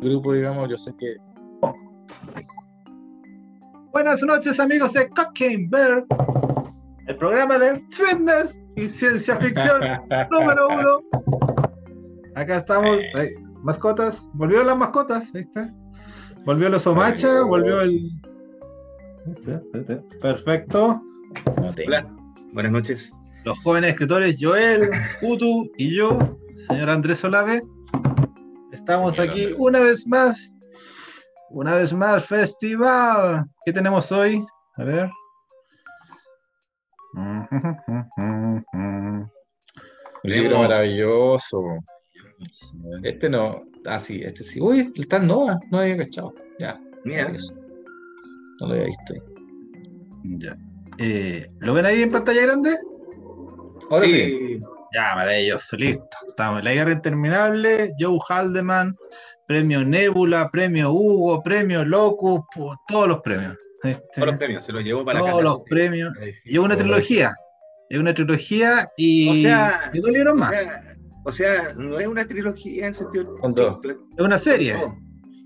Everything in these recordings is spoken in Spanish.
grupo, digamos, yo sé que. Buenas noches, amigos de Cocaine Bear, el programa de fitness y ciencia ficción número uno. Acá estamos, ay, mascotas, volvieron las mascotas, ahí está. Volvió el Osomacha, volvió el. Perfecto. Hola, buenas noches. Los jóvenes escritores Joel, Utu y yo, señor Andrés Solave, estamos Señor aquí Andrés. una vez más. Una vez más, festival. ¿Qué tenemos hoy? A ver. Un libro maravilloso. Este no. Ah, sí, este sí. Uy, está en Nova. No había cachado. Ya. Mira. No lo había visto. Ya. Eh, ¿Lo ven ahí en pantalla grande? Ahora sí. sí, Ya, maravilloso, listo. Estamos. La guerra interminable, Joe Haldeman, premio Nebula, premio Hugo, premio Locus, todos los premios. Este, todos los premios, se los llevó para todos casa. los premios. Y es una trilogía. Es una trilogía y, O sea, y dos libros O más. sea, o sea, no es una trilogía en el sentido. Son dos. es una serie. Son dos.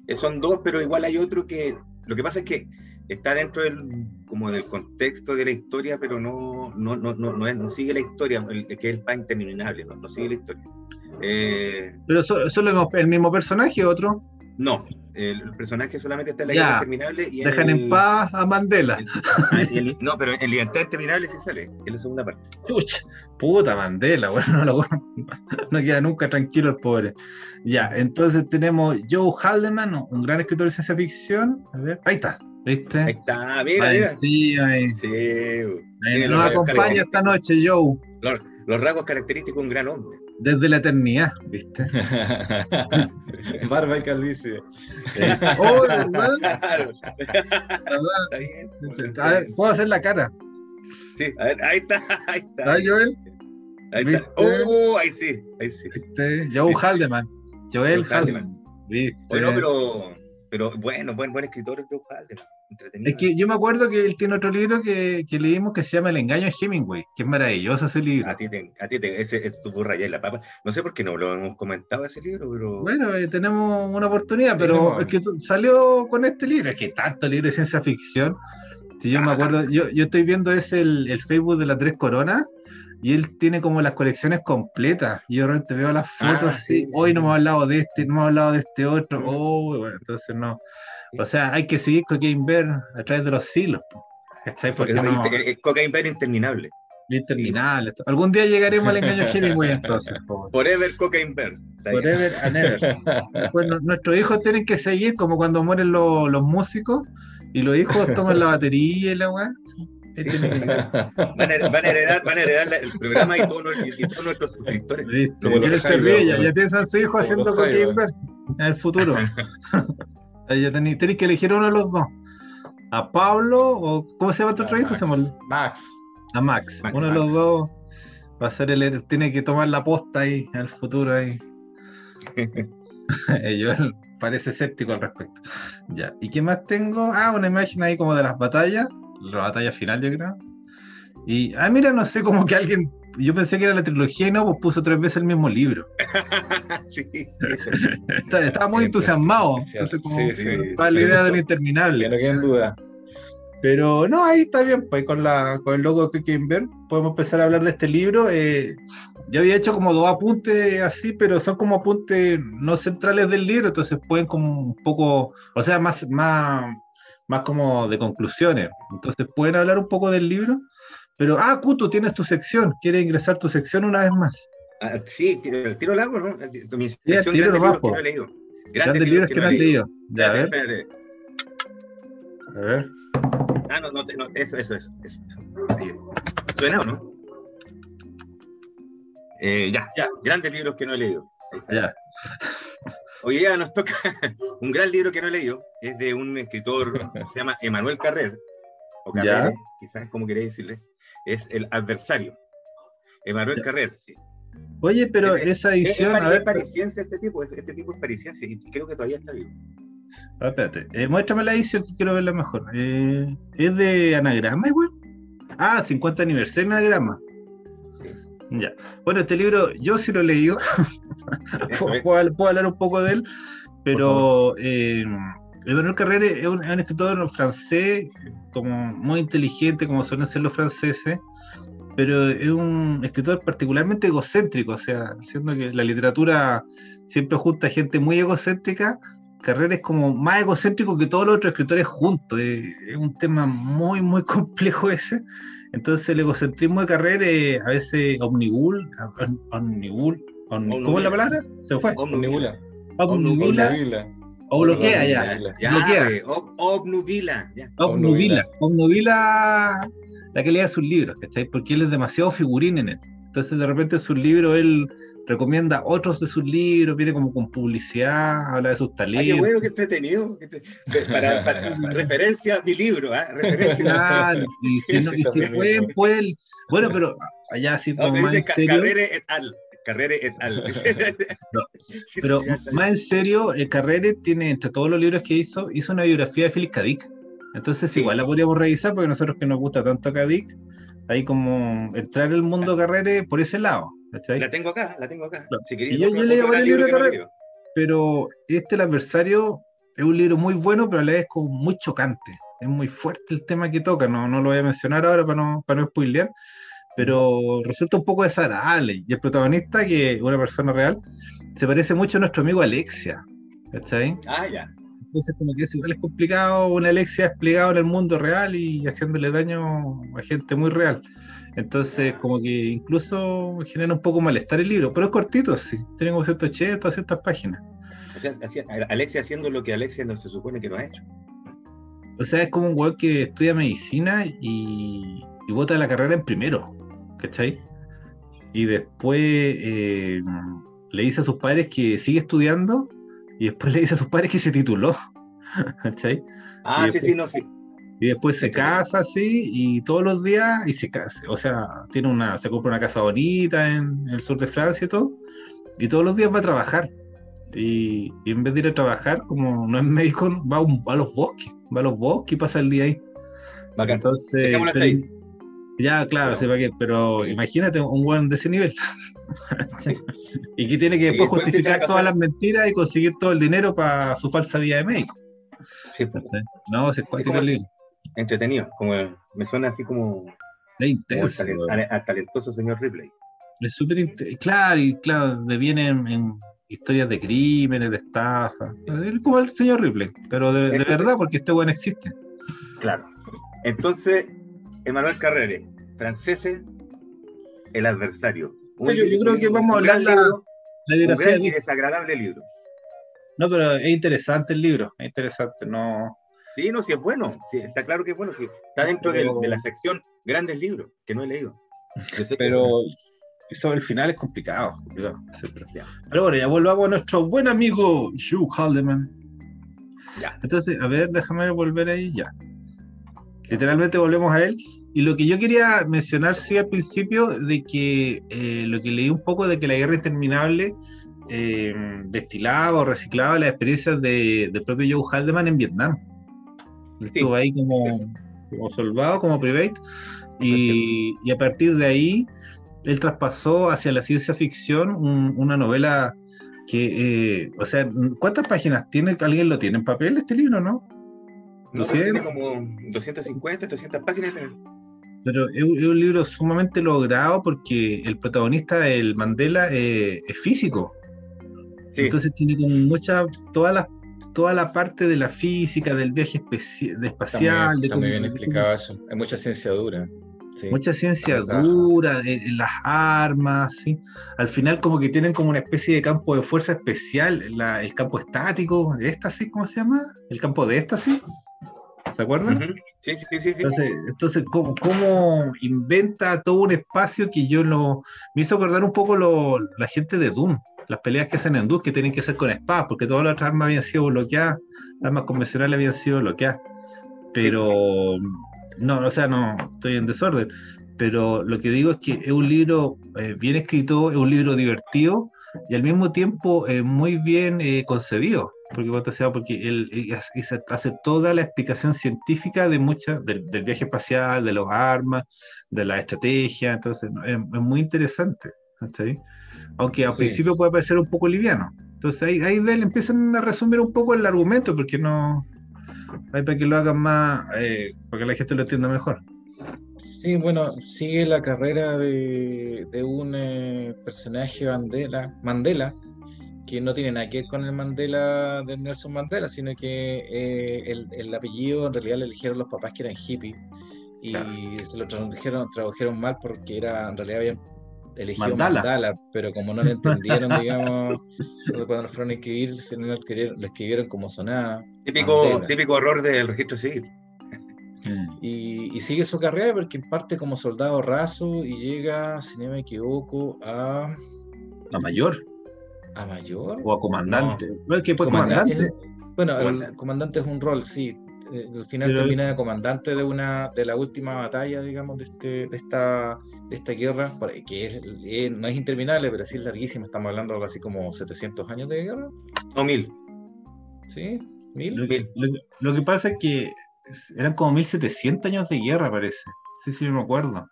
Eh, Son dos, pero igual hay otro que. Lo que pasa es que está dentro del, como del contexto de la historia, pero no, no, no, no, no, es- no sigue la historia, el, que es el pan interminable, no, no sigue la historia. Eh, Pero so- solo el mismo- el personaje, otro. no, el personaje solamente está en la Ya. guerra interminable y Dejan el- en paz a Mandela. Ah, y el- no, pero en Libertad Interminable sí sale, en la segunda parte. Puta Mandela, bueno, no, lo- no queda nunca tranquilo el pobre. Ya, entonces tenemos Joe Haldeman, un gran escritor de ciencia ficción. A ver, ahí está, ¿viste? Ahí está, mira, Ahí mira. sí, ahí. Sí, Ahí tiene nos acompaña esta noche Joe, los, los rasgos característicos de un gran hombre. desde la eternidad, ¿viste? Barba y calvicie. Oh, ¿verdad? Claro, ¿verdad? está bien. A ver, puedo hacer la cara. Sí, a ver, ahí está, ahí está. ¿Está Joel? Ahí está. Oh, ahí sí, ahí sí. ¿Viste? Joe Haldeman. Joel Joe Haldeman. ¿Viste? Bueno, pero, pero bueno, buen, buen escritor Joe Haldeman, entretenido. Es que yo me acuerdo que él tiene otro libro que, que leímos que se llama El engaño de Hemingway, que es maravilloso ese libro. A ti te, a ti te, ese es tu burra ya en la papa. No sé por qué no lo hemos comentado ese libro, pero Bueno, eh, tenemos una oportunidad, pero es que salió con este libro, es que tanto libro de ciencia ficción. Si yo me Ah. acuerdo, yo, yo estoy viendo ese el, el Facebook de la Tres Coronas y él tiene como las colecciones completas. Y yo realmente veo las Ah, fotos así, sí, hoy sí. no hemos hablado de este, no hemos hablado de este otro, Mm. oh, bueno, entonces no. O sea, hay que seguir Cocaine Bear a través de los siglos. ¿cachai? Porque no, Cocaine Bear interminable. interminable. esto. Algún día llegaremos al engaño Hemingway entonces. po. Forever Cocaine Bear. Forever and ever. Después no- nuestros hijos tienen que seguir como cuando mueren los, los músicos y los hijos toman la batería y la weá. Sí. Van a, van a heredar, van a heredar la- el programa y todos, nuestros- suscriptores. Los Ya ya, piensan su hijo haciendo cocaine en el futuro. Ya tenéis, que elegir uno de los dos. A Pablo o ¿cómo se llama tu otro hijo? Max. A Max. Max, uno de los dos va a ser el tiene que tomar la posta ahí en el futuro ahí. Yo parece escéptico al respecto. Ya. ¿Y qué más tengo? Ah, una imagen ahí como de las batallas. La batalla final, yo creo. Y, ah, mira, no sé, como que alguien. Yo pensé que era la trilogía y no, pues puso tres veces el mismo libro. sí. Está- Estaba muy entusiasmado. Sí, Entonces, como sí, sí. para la idea del Que interminable. no duda. Pero no, ahí está bien, pues con, la, con el logo que quieren ver, podemos empezar a hablar de este libro. Eh, yo había hecho como dos apuntes así, pero son como apuntes no centrales del libro, entonces pueden como un poco, o sea, más, más, más como de conclusiones. Entonces pueden hablar un poco del libro. Pero, ah, Kutu, tienes tu sección, ¿quieres ingresar tu sección una vez más? Ah, sí, tiro, tiro largo, ¿no? Mi Sí, sección tiro grandes libros que no he leído. Grandes libros que no has leído. Ya, a ver, espérate. a ver. Ah, no, no, eso, eso, eso. eso. ¿Suena o no? Eh, ya, ya, grandes libros que no he leído. Ya. Hoy día nos toca un gran libro que no he leído, es de un escritor, se llama Emanuel Carrer, o Carrer, quizás como queréis decirle, es El Adversario. Emanuel. Carrer, sí. Oye, pero Es- esa Es, edición, es a ver, pari- parisciense este tipo, es- este tipo es parisciense y creo que todavía está vivo. Ah, espérate, eh, muéstrame la edición que quiero verla mejor. Eh, ¿Es de anagrama igual? Ah, 50 aniversario anagrama. Ya. Bueno, este libro yo sí lo he leído. Puedo, es. puedo- puedo hablar un poco de él. Pero eh, Emmanuel Carrere es un, escritor francés, como muy inteligente, como suelen ser los franceses, pero es un escritor particularmente egocéntrico, o sea, siendo que la literatura siempre junta gente muy egocéntrica, Carrera es como más egocéntrico que todos los otros escritores juntos. Es, un tema muy, muy complejo ese. Entonces el egocentrismo de Carrera es a veces omnibul, omnibul, ¿cómo es la palabra? Se fue. Omnibula. Omnibula. O bloquea ya. Bloquea. Obnubila. Obnubila. Obnubila la que lea sus libros, ¿cachai? Porque él es demasiado figurín en él. Entonces de repente en sus libros él recomienda otros de sus libros, viene como con publicidad, habla de sus talentos. Ay, qué bueno, qué entretenido. Para, para, referencia a mi libro, ¿eh? Referencia. Claro, y si, no, y si pueden, pueden. Bueno, pero allá sí, como más en serio. Carrere et al. Carrere et al. pero más en serio, eh, Carrere tiene, entre todos los libros que hizo, hizo una biografía de Philip K. Entonces, igual la podríamos revisar porque nosotros que nos gusta tanto K. Dick, hay como entrar el mundo Carrere por ese lado. La tengo acá, la tengo acá. y yo, yo leí varios libros de Carrere, pero este, El adversario, es un libro muy bueno, pero a la vez como muy chocante. Es muy fuerte el tema que toca, no, no lo voy a mencionar ahora para no, para no spoilear, pero resulta un poco desagradable. Y el protagonista, que es una persona real, se parece mucho a nuestro amigo Alexia. ¿Está Ah, ya. Entonces, como que es igual es complicado una Alexia explicado en el mundo real y haciéndole daño a gente muy real. Entonces, como que incluso genera un poco malestar el libro, pero es cortito, sí. Tiene como 180, 200 páginas. O sea, Alexia haciendo lo que Alexia no se supone que no ha hecho. O sea, es como un weón que estudia medicina y, y vota la carrera en primero, ¿cachai? Y después eh, le dice a sus padres que sigue estudiando y después le dice a sus padres que se tituló, ¿cachai? Ah, sí, sí, no, sí. Y después se casa así y todos los días y se casa, o sea, tiene una, se compra una casa bonita en, el sur de Francia y todo, y todos los días va a trabajar. Y, en vez de ir a trabajar, como no es médico, va a, los bosques, va a los bosques y pasa el día ahí. Entonces, ya, claro, pero imagínate un buen de ese nivel. y que tiene que después justificar todas las mentiras y conseguir todo el dinero para su falsa vida de médico. Sí, no, se cuántico el libro entretenido, como me suena así como, es intenso, al, talentoso señor Ripley. Es súper claro, y claro, vienen en, historias de crímenes, de estafa, como el señor Ripley, pero de, verdad, porque este buen existe. Claro. Entonces, Emanuel Carrere, franceses, el adversario. yo, creo que vamos a hablar la, la un y desagradable libro. No, pero es interesante el libro, es interesante, no Sí, no, sí es bueno, sí, está claro que es bueno, sí, está dentro de, la sección grandes libros, que no he leído. Pero eso el final es complicado. Pero, bueno, ya volvamos a nuestro buen amigo Hugh Haldeman. Ya. Entonces, a ver, déjame volver ahí ya. Literalmente volvemos a él. Y lo que yo quería mencionar, sí, al principio, de que eh, lo que leí un poco de que la guerra interminable eh, destilaba o reciclaba las experiencias de, del propio Joe Haldeman en Vietnam estuvo ahí como, como soldado, como private, y, y, a partir de ahí él traspasó hacia la ciencia ficción una novela que, eh, o sea, ¿cuántas páginas tiene? ¿Alguien lo tiene en papel este libro, no? No, tiene como 250, 300 páginas. Pero es, un libro sumamente logrado porque el protagonista del Mandela eh, es físico. Entonces tiene como muchas, todas las toda la parte de la física, del viaje de espacial. Está muy, bien explicado eso. Hay mucha ciencia dura. Mucha ciencia dura, en, las armas, ¿sí? Al final como que tienen como una especie de campo de fuerza especial, el campo estático, de éxtasis, ¿cómo se llama? El campo de éxtasis. ¿Se acuerdan? Sí, sí, sí. Entonces, entonces ¿cómo, inventa todo un espacio que yo lo... Me hizo acordar un poco lo, la gente de Doom las peleas que hacen en Dust que tienen que ser con espadas, porque todas las otras armas habían sido bloqueadas, las armas convencionales habían sido bloqueadas. Pero, no, o sea, no, estoy en desorden. Pero lo que digo es que es un libro eh, bien escrito, es un libro divertido y al mismo tiempo eh, muy bien eh, concebido. Porque, sea, porque él, hace toda la explicación científica de muchas, del, viaje espacial, de los armas, de la estrategia. Entonces, es, es muy interesante. Aunque al principio puede parecer un poco liviano. Entonces ahí, ahí de él empiezan a resumir un poco el argumento, porque no. Hay para que lo hagan más, eh, para que la gente lo entienda mejor. Sí, bueno, sigue la carrera de, de un eh, personaje Mandela, Mandela, que no tiene nada que ver con el Mandela de Nelson Mandela, sino que eh, el, el, apellido en realidad le eligieron los papás que eran hippies y se lo tradujeron, tradujeron mal porque era en realidad habían elegido Mandala. pero como no lo entendieron, digamos, cuando fueron a escribir, lo escribieron como sonaba. Típico, típico error del registro civil. Y, y, sigue su carrera porque parte como soldado raso y llega, si no me equivoco, a... A mayor. ¿A mayor? O a comandante. No. ¿Qué fue comandante? bueno, el comandante es un rol, sí. Eh, al final termina de comandante de una de la última batalla, digamos, de, este, de, esta, de esta guerra, que es, eh, no es interminable, pero sí es larguísima. Estamos hablando de algo así como 700 años de guerra. O mil. ¿Sí? ¿Mil? Lo que, lo que pasa es que eran como 1700 años de guerra, parece. Sí, sí, me acuerdo.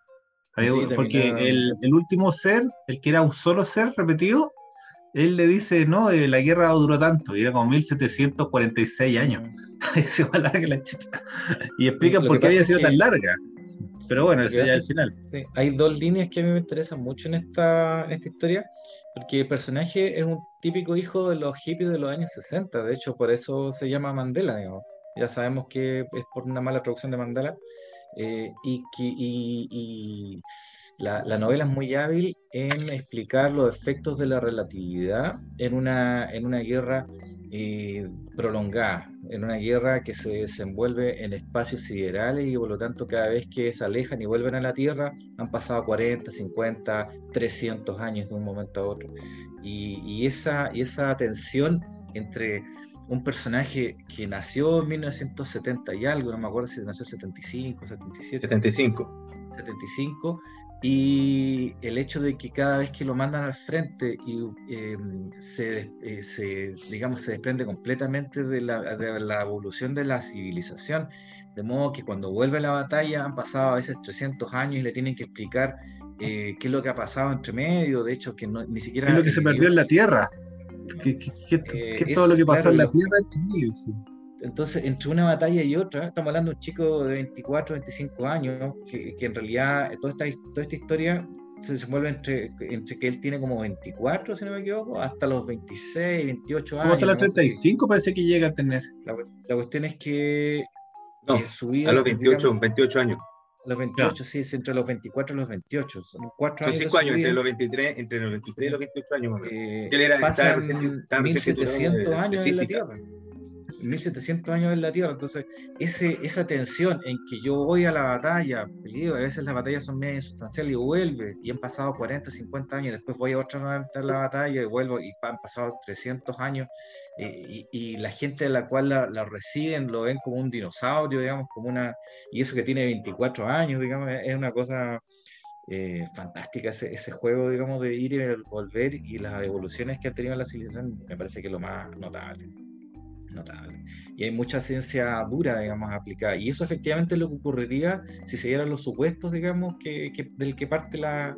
porque el, el, último ser, el que era un solo ser repetido, él le dice, no, eh, la guerra duró tanto, y era como 1746 años. la Y explican por qué había sido tan larga. Pero bueno, ese ya al final. Sí, hay dos líneas que a mí me interesan mucho en esta, en esta historia, porque el personaje es un típico hijo de los hippies de los años 60, de hecho por eso se llama Mandela, digamos. Ya sabemos que es por una mala traducción de Mandela. Eh, y, que, y, la, la, novela es muy hábil en explicar los efectos de la relatividad en una, en una guerra eh, prolongada, en una guerra que se desenvuelve en espacios siderales y por lo tanto cada vez que se alejan y vuelven a la Tierra han pasado 40, 50, 300 años de un momento a otro. Y, y esa, y esa tensión entre un personaje que nació en 1970 y algo, no me acuerdo si nació en 75, 77. 75. 75. Y el hecho de que cada vez que lo mandan al frente y em, se, eh, se, digamos, se desprende completamente de la, de la, evolución de la civilización, de modo que cuando vuelve a la batalla han pasado a veces 300 años y le tienen que explicar eh, qué es lo que ha pasado entre medio, de hecho que no, ni siquiera... Es lo que se perdió en la Tierra. ¿Qué, eh, todo lo que pasó en la Tierra Entonces, entre una batalla y otra, estamos hablando de un chico de 24, 25 años, que, que en realidad toda esta, toda esta historia se desenvuelve entre, entre que él tiene como 24, si no me equivoco, hasta los 26, 28 años. Hasta los 35 parece que llega a tener. La, la cuestión es que no, eh, su vida, a los 28, 28 años. Los 28, sí, es entre los 24 y los 28. Son cuatro años. cinco años, entre los, 23, entre los 23 y los 28 años. Eh, él era, pasan 1700 años en la Tierra. 1700 años en la Tierra. Entonces, ese, esa tensión en que yo voy a la batalla, a veces las batallas son medio insustanciales y vuelve, y han pasado 40, 50 años, después voy a otra vez a la batalla y vuelvo, y han pasado 300 años, y, y, la gente de la cual la, la, reciben lo ven como un dinosaurio, digamos, como una. Y eso que tiene 24 años, digamos, es una cosa. Eh, fantástica ese, ese, juego, digamos, de ir y volver y las evoluciones que ha tenido la civilización, me parece que es lo más notable notable. Y hay mucha ciencia dura, digamos, aplicada. Y eso efectivamente es lo que ocurriría si se dieran los supuestos, digamos, que, que del que parte la,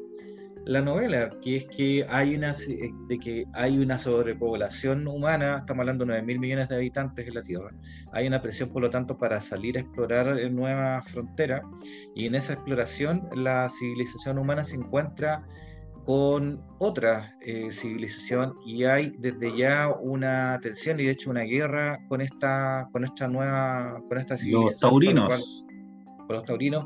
la, novela, que es que hay una, eh, de que hay una sobrepoblación humana, estamos hablando de 9 mil millones de habitantes en la Tierra. Hay una presión, por lo tanto, para salir a explorar nuevas fronteras. Y en esa exploración, la civilización humana se encuentra con otra eh, civilización y hay desde ya una tensión y de hecho una guerra con esta, con esta nueva, con esta civilización. Los taurinos. Con, los taurinos,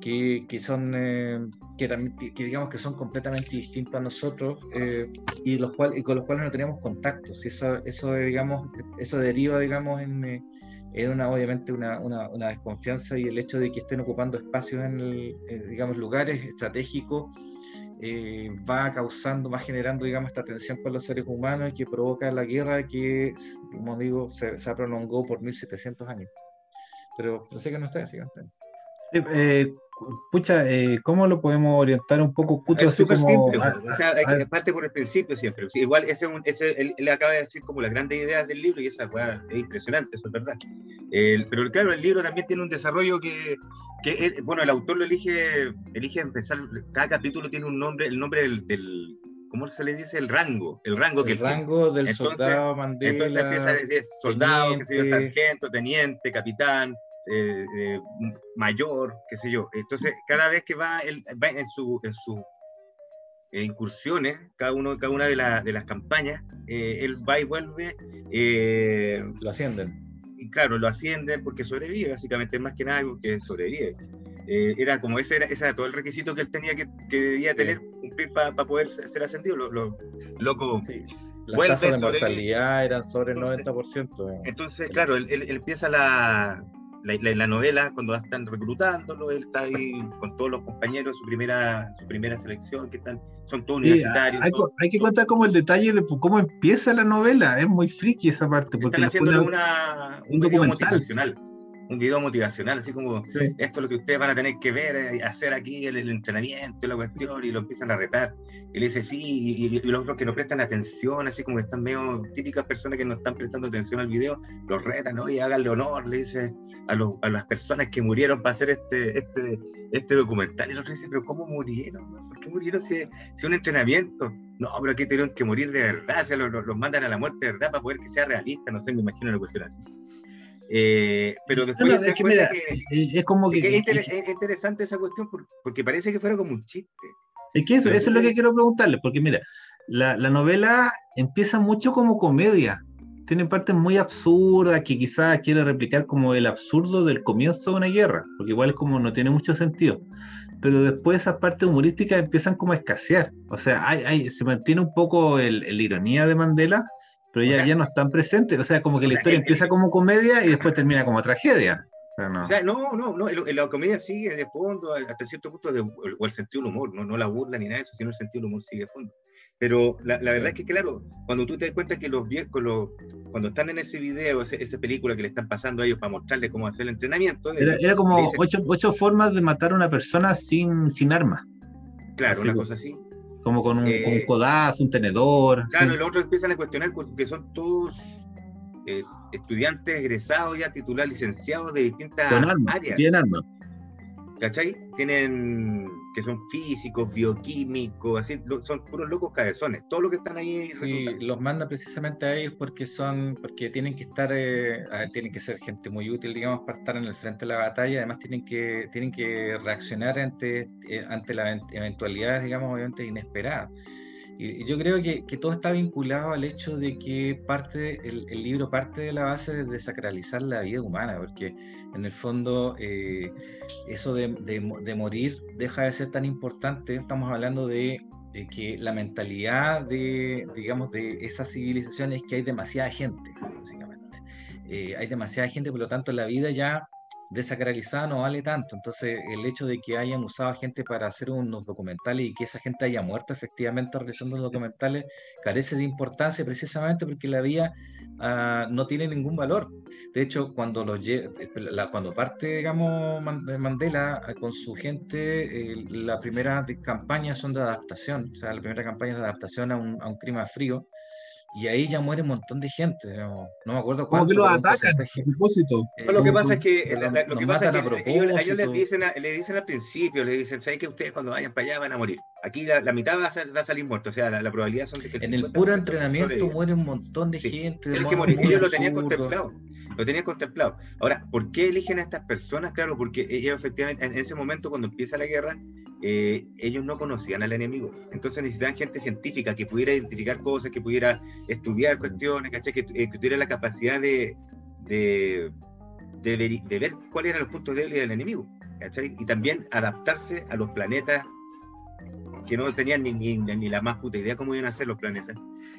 que, que son, eh, que, también, que, digamos que son completamente distintos a nosotros eh, y, los cual, y con los cuales no tenemos contactos. Y eso, eso, digamos, eso deriva, digamos, en, en una, obviamente una, una, una, desconfianza y el hecho de que estén ocupando espacios en, digamos, lugares estratégicos eh, va causando, va generando, digamos, esta tensión con los seres humanos y que provoca la guerra que, como digo, se, se prolongó por 1700 años. Pero no sé qué no está, así eh, pucha, eh, ¿cómo lo podemos orientar un poco? es súper simple, o sea, hay parte por el principio siempre. igual ese, ese él, él, acaba de decir como las grandes ideas del libro y esa es impresionante, eso es verdad. pero claro, el libro también tiene un desarrollo que, que bueno, el autor lo elige, elige empezar, cada capítulo tiene un nombre, el nombre del, del ¿cómo se le dice? El rango, el rango el rango del soldado Mandela. Entonces empieza a decir soldado, qué sé yo, sargento, teniente, capitán, eh, eh, mayor, qué sé yo. Entonces, cada vez que va, él, va en su, en su eh, incursiones, cada, uno, cada una de, de las campañas, él va y vuelve. lo ascienden. Y claro, lo ascienden porque sobrevive, básicamente, más que nada porque sobrevive. era como ese era, ese era todo el requisito que él tenía que, que debía tener, cumplir para poder ser ascendido. Lo, lo, loco. Sí. Las tasas de mortalidad eran sobre el 90%. Entonces, claro, él, empieza la, la, novela, cuando están reclutándolo, él está ahí con todos los compañeros, su primera, su primera selección, que están, son todos universitarios. Hay, que contar como el detalle de cómo empieza la novela, es muy friki esa parte. Porque están haciendo una, un, documental un video motivacional, así como esto es lo que ustedes van a tener que ver, eh, hacer aquí el, entrenamiento, la cuestión, y lo empiezan a retar. Y le dice sí, y, los otros que no prestan atención, así como están medio típicas personas que no están prestando atención al video, los retan, oye, háganle honor, le dice a, a las personas que murieron para hacer este, este, este documental. Y los otros dicen, pero ¿cómo murieron? ¿Por qué murieron si, si un entrenamiento? No, pero aquí tuvieron que morir de verdad, o los, los, mandan a la muerte de verdad para poder que sea realista, no sé, me imagino una cuestión así. Eh, pero después es, que es como que, es, interesante esa cuestión porque parece que fuera como un chiste. Es que eso, eso es lo que quiero preguntarle, porque mira, la, la, novela empieza mucho como comedia. Tiene partes muy absurdas que quizás quiere replicar como el absurdo del comienzo de una guerra, porque igual es como no tiene mucho sentido. Pero después esas partes humorísticas empiezan como a escasear. O sea, hay, hay, se mantiene un poco el, el ironía de Mandela, pero ya, ya no están presentes, o sea, como que la historia empieza como comedia y después termina como tragedia. O sea, no, no, no, la comedia sigue de fondo hasta cierto punto, de, o el sentido del humor, no, no la burla ni nada de eso, sino el sentido del humor sigue de fondo. Pero la, la verdad es que, claro, cuando tú te das cuenta que los viejos, los, cuando están en ese video, esa película que le están pasando a ellos para mostrarles cómo hacer el entrenamiento. Era, era como ocho, ocho, formas de matar a una persona sin, sin arma. Claro, una cosa así. Como con un, eh, codazo, un tenedor. Claro, y los otros empiezan a cuestionar porque son todos eh, estudiantes egresados ya titular licenciados de distintas áreas. Tienen armas. ¿Cachai? Tienen que son físicos, bioquímicos, así, son puros locos cabezones. Todos los que están ahí. Sí, los manda precisamente a ellos porque son, porque tienen que estar, eh, tienen que ser gente muy útil, digamos, para estar en el frente de la batalla. Además, tienen que, tienen que reaccionar ante, eh, ante las eventualidades, digamos, obviamente inesperadas. Y, yo creo que, que, todo está vinculado al hecho de que parte, el, el, libro parte de la base de desacralizar la vida humana, porque en el fondo eh, eso de, de, morir deja de ser tan importante. Estamos hablando de, que la mentalidad de, digamos, de esa civilización es que hay demasiada gente, básicamente. Eh, hay demasiada gente, por lo tanto la vida ya desacralizada no vale tanto. Entonces, el hecho de que hayan usado gente para hacer unos documentales y que esa gente haya muerto efectivamente realizando documentales carece de importancia precisamente porque la vida uh, no tiene ningún valor. De hecho, cuando, los, la, cuando parte, digamos, Mandela ah, con su gente, eh, la primera campaña son de adaptación, o sea, la primera campaña es de adaptación a un, a un clima frío y ahí ya muere un montón de gente. No, no me acuerdo cuánto. que lo atacan a propósito. Eh, lo que pasa es que, lo, que, pasa es que ellos, ellos, les, dicen le dicen al principio, le dicen, ¿sabes que ustedes cuando vayan para allá van a morir? Aquí la, la mitad va a, va a, salir muerto, o sea, la, probabilidad son de que el En el puro entrenamiento muere un montón de gente. Es que ellos lo tenían contemplado lo tenían contemplado. Ahora, ¿por qué eligen a estas personas? Claro, porque ellos efectivamente, en ese momento cuando empieza la guerra, eh, ellos no conocían al enemigo. Entonces necesitaban gente científica que pudiera identificar cosas, que pudiera estudiar cuestiones, eh, Que, tuviera la capacidad de, de, de, ver, cuáles eran los puntos débiles del enemigo. Y también adaptarse a los planetas que no tenían ni, ni, ni, la más puta idea cómo iban a ser los planetas,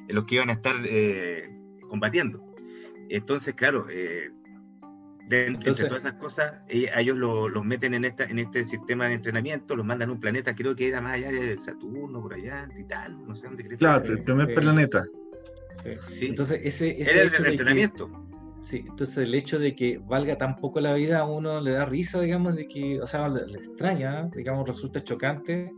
en los que iban a estar eh, combatiendo. Entonces, claro, eh, de, todas esas cosas, eh, ellos los meten en, esta, en este sistema de entrenamiento, los mandan a un planeta, creo que era más allá de Saturno, por allá, Titán, no sé dónde creo Claro, el primer planeta. Sí. Entonces, ese, ese era el entrenamiento. sí, entonces el hecho de que valga tan poco la vida a uno le da risa, digamos, de que, o sea, le extraña, digamos, resulta chocante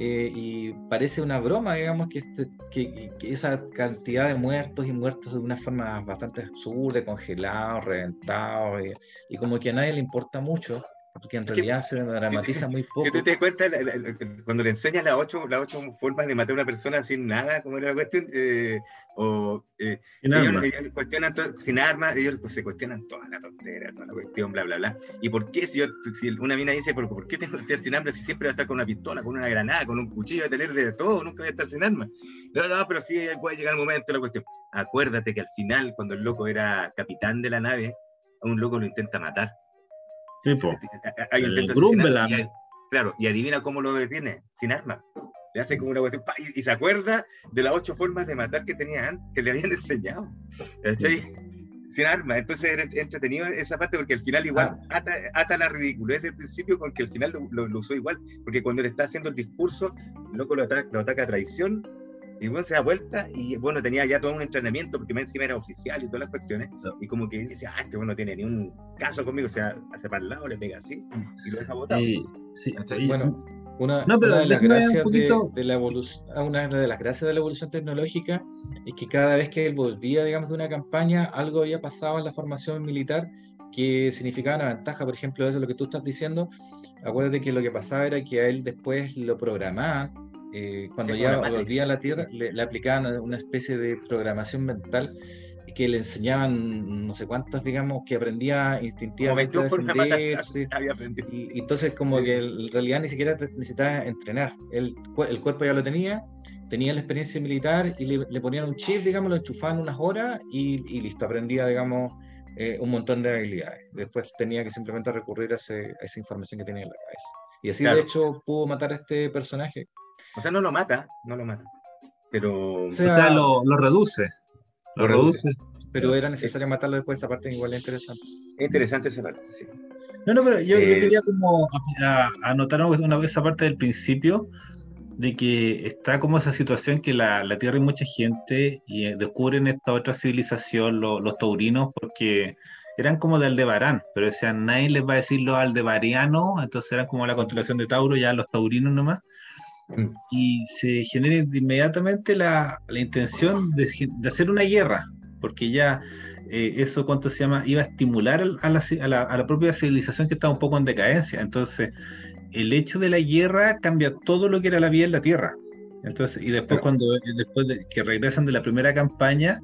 eh, y parece una broma, digamos, que, este, que, esa cantidad de muertos y muertos de una forma bastante absurda, congelados, reventados, y, como que a nadie le importa mucho, porque en realidad se dramatiza muy poco. Si tú te das cuenta, cuando le enseñas las ocho, las ocho formas de matar a una persona sin nada, como era la cuestión, eh, o eh, ellos, cuestionan sin armas, ellos pues, se cuestionan toda la tontera, toda la cuestión, bla, bla, bla. ¿Y por qué si, yo, si una mina dice, ¿por, ¿por qué tengo que estar sin armas si siempre voy a estar con una pistola, con una granada, con un cuchillo, a tener de todo, nunca voy a estar sin armas? No, no, pero sí puede llegar el momento la cuestión. Acuérdate que al final, cuando el loco era capitán de la nave, a un loco lo intenta matar. Hay el claro, y adivina cómo lo detiene, sin armas. Le hace como una cuestión, y, se acuerda de las ocho formas de matar que tenía antes, que le habían enseñado. Sin armas. Entonces era entretenido esa parte porque al final igual ah. ata, la ridiculez del principio porque al final lo, usó igual. Porque cuando le está haciendo el discurso, loco lo ataca, lo ataca a traición y bueno, se da vuelta y bueno, tenía ya todo un entrenamiento porque encima era oficial y todas las cuestiones. Y como que dice, ah, este bueno no tiene ni un caso conmigo, o sea, hace para el lado, le pega así y lo deja botado. sí, bueno, una, de las gracias de, la evolución, ah, una de las gracias de la evolución tecnológica es que cada vez que él volvía, digamos, de una campaña, algo había pasado en la formación militar que significaba una ventaja, por ejemplo, eso es lo que tú estás diciendo. Acuérdate que lo que pasaba era que a él después lo programaban eh, cuando ya volvía a la Tierra, le, aplicaban una especie de programación mental que le enseñaban no sé cuántas, digamos, que aprendía instintivamente a defenderse. Y, entonces como que en realidad ni siquiera necesitaba entrenar. El, el cuerpo ya lo tenía, tenía la experiencia militar y le, ponían un chip, digamos, lo enchufaban unas horas y, listo, aprendía, digamos, eh, un montón de habilidades. Después tenía que simplemente recurrir a, esa información que tenía en la cabeza. Y así, de hecho, pudo matar a este personaje o sea, no lo mata, no lo mata. Pero. O sea, lo, reduce. Lo, reduce. Pero era necesario matarlo después, esa parte igual es interesante. Es interesante esa parte, sí. No, no, pero yo, eh, quería como anotar una vez esa parte del principio de que está como esa situación que la, la Tierra hay mucha gente y eh, descubren esta otra civilización, los taurinos, porque eran como de Aldebarán, pero decían, nadie les va a decir los aldebarianos, entonces eran como la constelación de Tauro, ya los taurinos nomás. Y se genera inmediatamente la, la intención de, de, hacer una guerra, porque ya eh, eso, ¿cuánto se llama? Iba a estimular a la, a, la, a la, propia civilización que estaba un poco en decadencia. Entonces, el hecho de la guerra cambia todo lo que era la vida en la Tierra. Entonces, y después cuando después de que regresan de la primera campaña,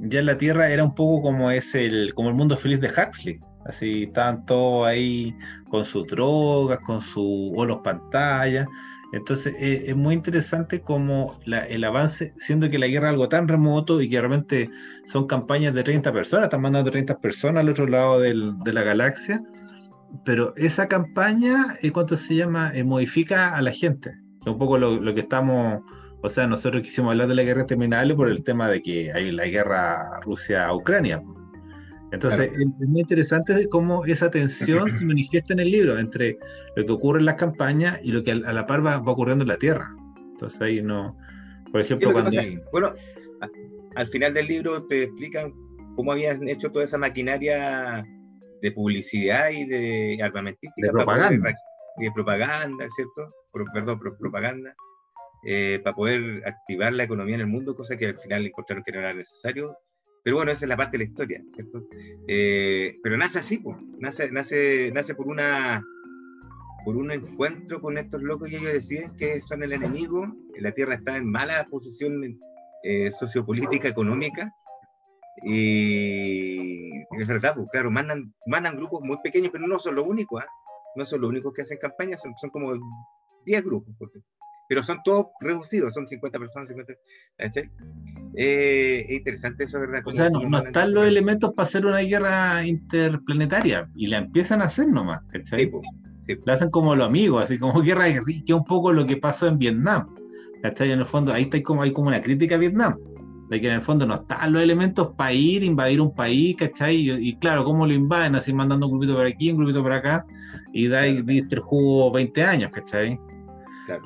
ya en la Tierra era un poco como es el, como el mundo feliz de Huxley. Así estaban todos ahí con sus drogas, con sus los pantallas. Entonces eh, es muy interesante como el avance, siendo que la guerra es algo tan remoto y que realmente son campañas de 30 personas, están mandando 30 personas al otro lado del, de la galaxia, pero esa campaña, eh, ¿cuánto se llama? Eh, modifica a la gente. Un poco lo, lo, que estamos, o sea, nosotros quisimos hablar de la guerra terminal por el tema de que hay la guerra Rusia-Ucrania. Entonces, es, muy interesante cómo esa tensión se manifiesta en el libro entre lo que ocurre en las campañas y lo que a, la par va, ocurriendo en la Tierra. Entonces, ahí no. Por ejemplo, cuando. bueno, al final del libro te explican cómo habían hecho toda esa maquinaria de publicidad y de armamentística. De propaganda. y de propaganda, ¿cierto? perdón, propaganda. Eh, para poder activar la economía en el mundo, cosa que al final encontraron que no era necesario pero bueno, esa es la parte de la historia, ¿cierto? Eh, pero nace así, pues, nace, nace, nace por una por un encuentro con estos locos y ellos deciden que son el enemigo, que la Tierra está en mala posición eh, sociopolítica, económica, y es verdad, pues claro, mandan, mandan grupos muy pequeños, pero no son los únicos, ¿ah? no son los únicos que hacen campaña, son, son como 10 grupos, porque pero son todos reducidos, son 50 personas, 50, eh, es interesante eso, ¿verdad? o sea, no, están los elementos para hacer una guerra interplanetaria y la empiezan a hacer nomás, ¿cachai? La hacen como los amigos, así como guerra que es un poco lo que pasó en Vietnam, ¿cachai? En el fondo, ahí está como, hay como una crítica a Vietnam, de que en el fondo no están los elementos para ir, invadir un país, ¿cachai? Y, claro, ¿cómo lo invaden? Así mandando un grupito por aquí, un grupito por acá, y da el jugo 20 años, ¿cachai?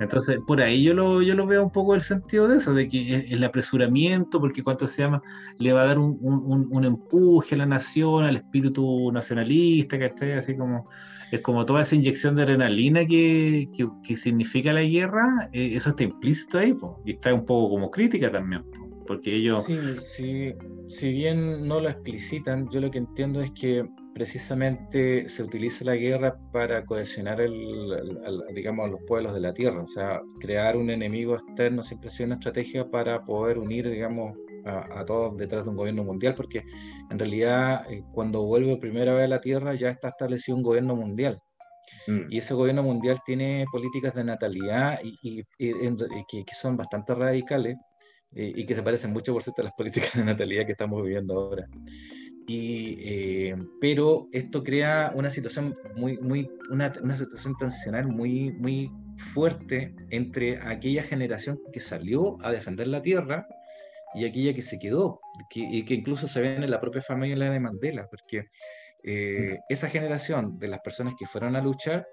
Entonces, por ahí yo lo, yo lo veo un poco el sentido de eso, de que el, apresuramiento, porque cuánto se llama, le va a dar un, un, un, empuje a la nación, al espíritu nacionalista, que esté así como, es como toda esa inyección de adrenalina que, que, significa la guerra, eh, eso está implícito ahí, y está un poco como crítica también, porque ellos... Sí, sí, si bien no lo explicitan, yo lo que entiendo es que precisamente se utiliza la guerra para cohesionar el, digamos, a los pueblos de la tierra. O sea, crear un enemigo externo siempre ha sido una estrategia para poder unir, digamos, a, todos detrás de un gobierno mundial, porque en realidad eh, cuando vuelve primera vez a la tierra ya está establecido un gobierno mundial. Mm. Y ese gobierno mundial tiene políticas de natalidad y, que, son bastante radicales eh, y que se parecen mucho, por cierto, a las políticas de natalidad que estamos viviendo ahora. Y, eh, pero esto crea una situación muy, muy, una, una, situación tensional muy, muy fuerte entre aquella generación que salió a defender la tierra y aquella que se quedó, que, y que incluso se ven en la propia familia de Mandela, porque eh, esa generación de las personas que fueron a luchar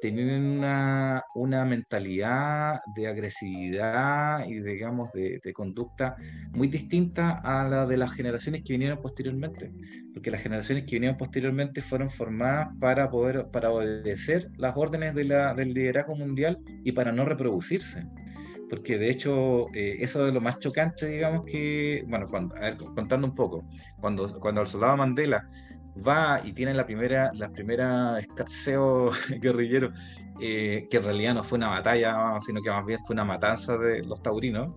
tenían una, una mentalidad de agresividad y digamos de, conducta muy distinta a la de las generaciones que vinieron posteriormente, porque las generaciones que vinieron posteriormente fueron formadas para poder para obedecer las órdenes de la, del liderazgo mundial y para no reproducirse porque de hecho eh, eso es lo más chocante, digamos que, bueno, cuando, a ver, contando un poco, cuando, cuando el soldado Mandela va y tiene la primera, la primera escarceo guerrillero, eh, que en realidad no fue una batalla, sino que más bien fue una matanza de los taurinos.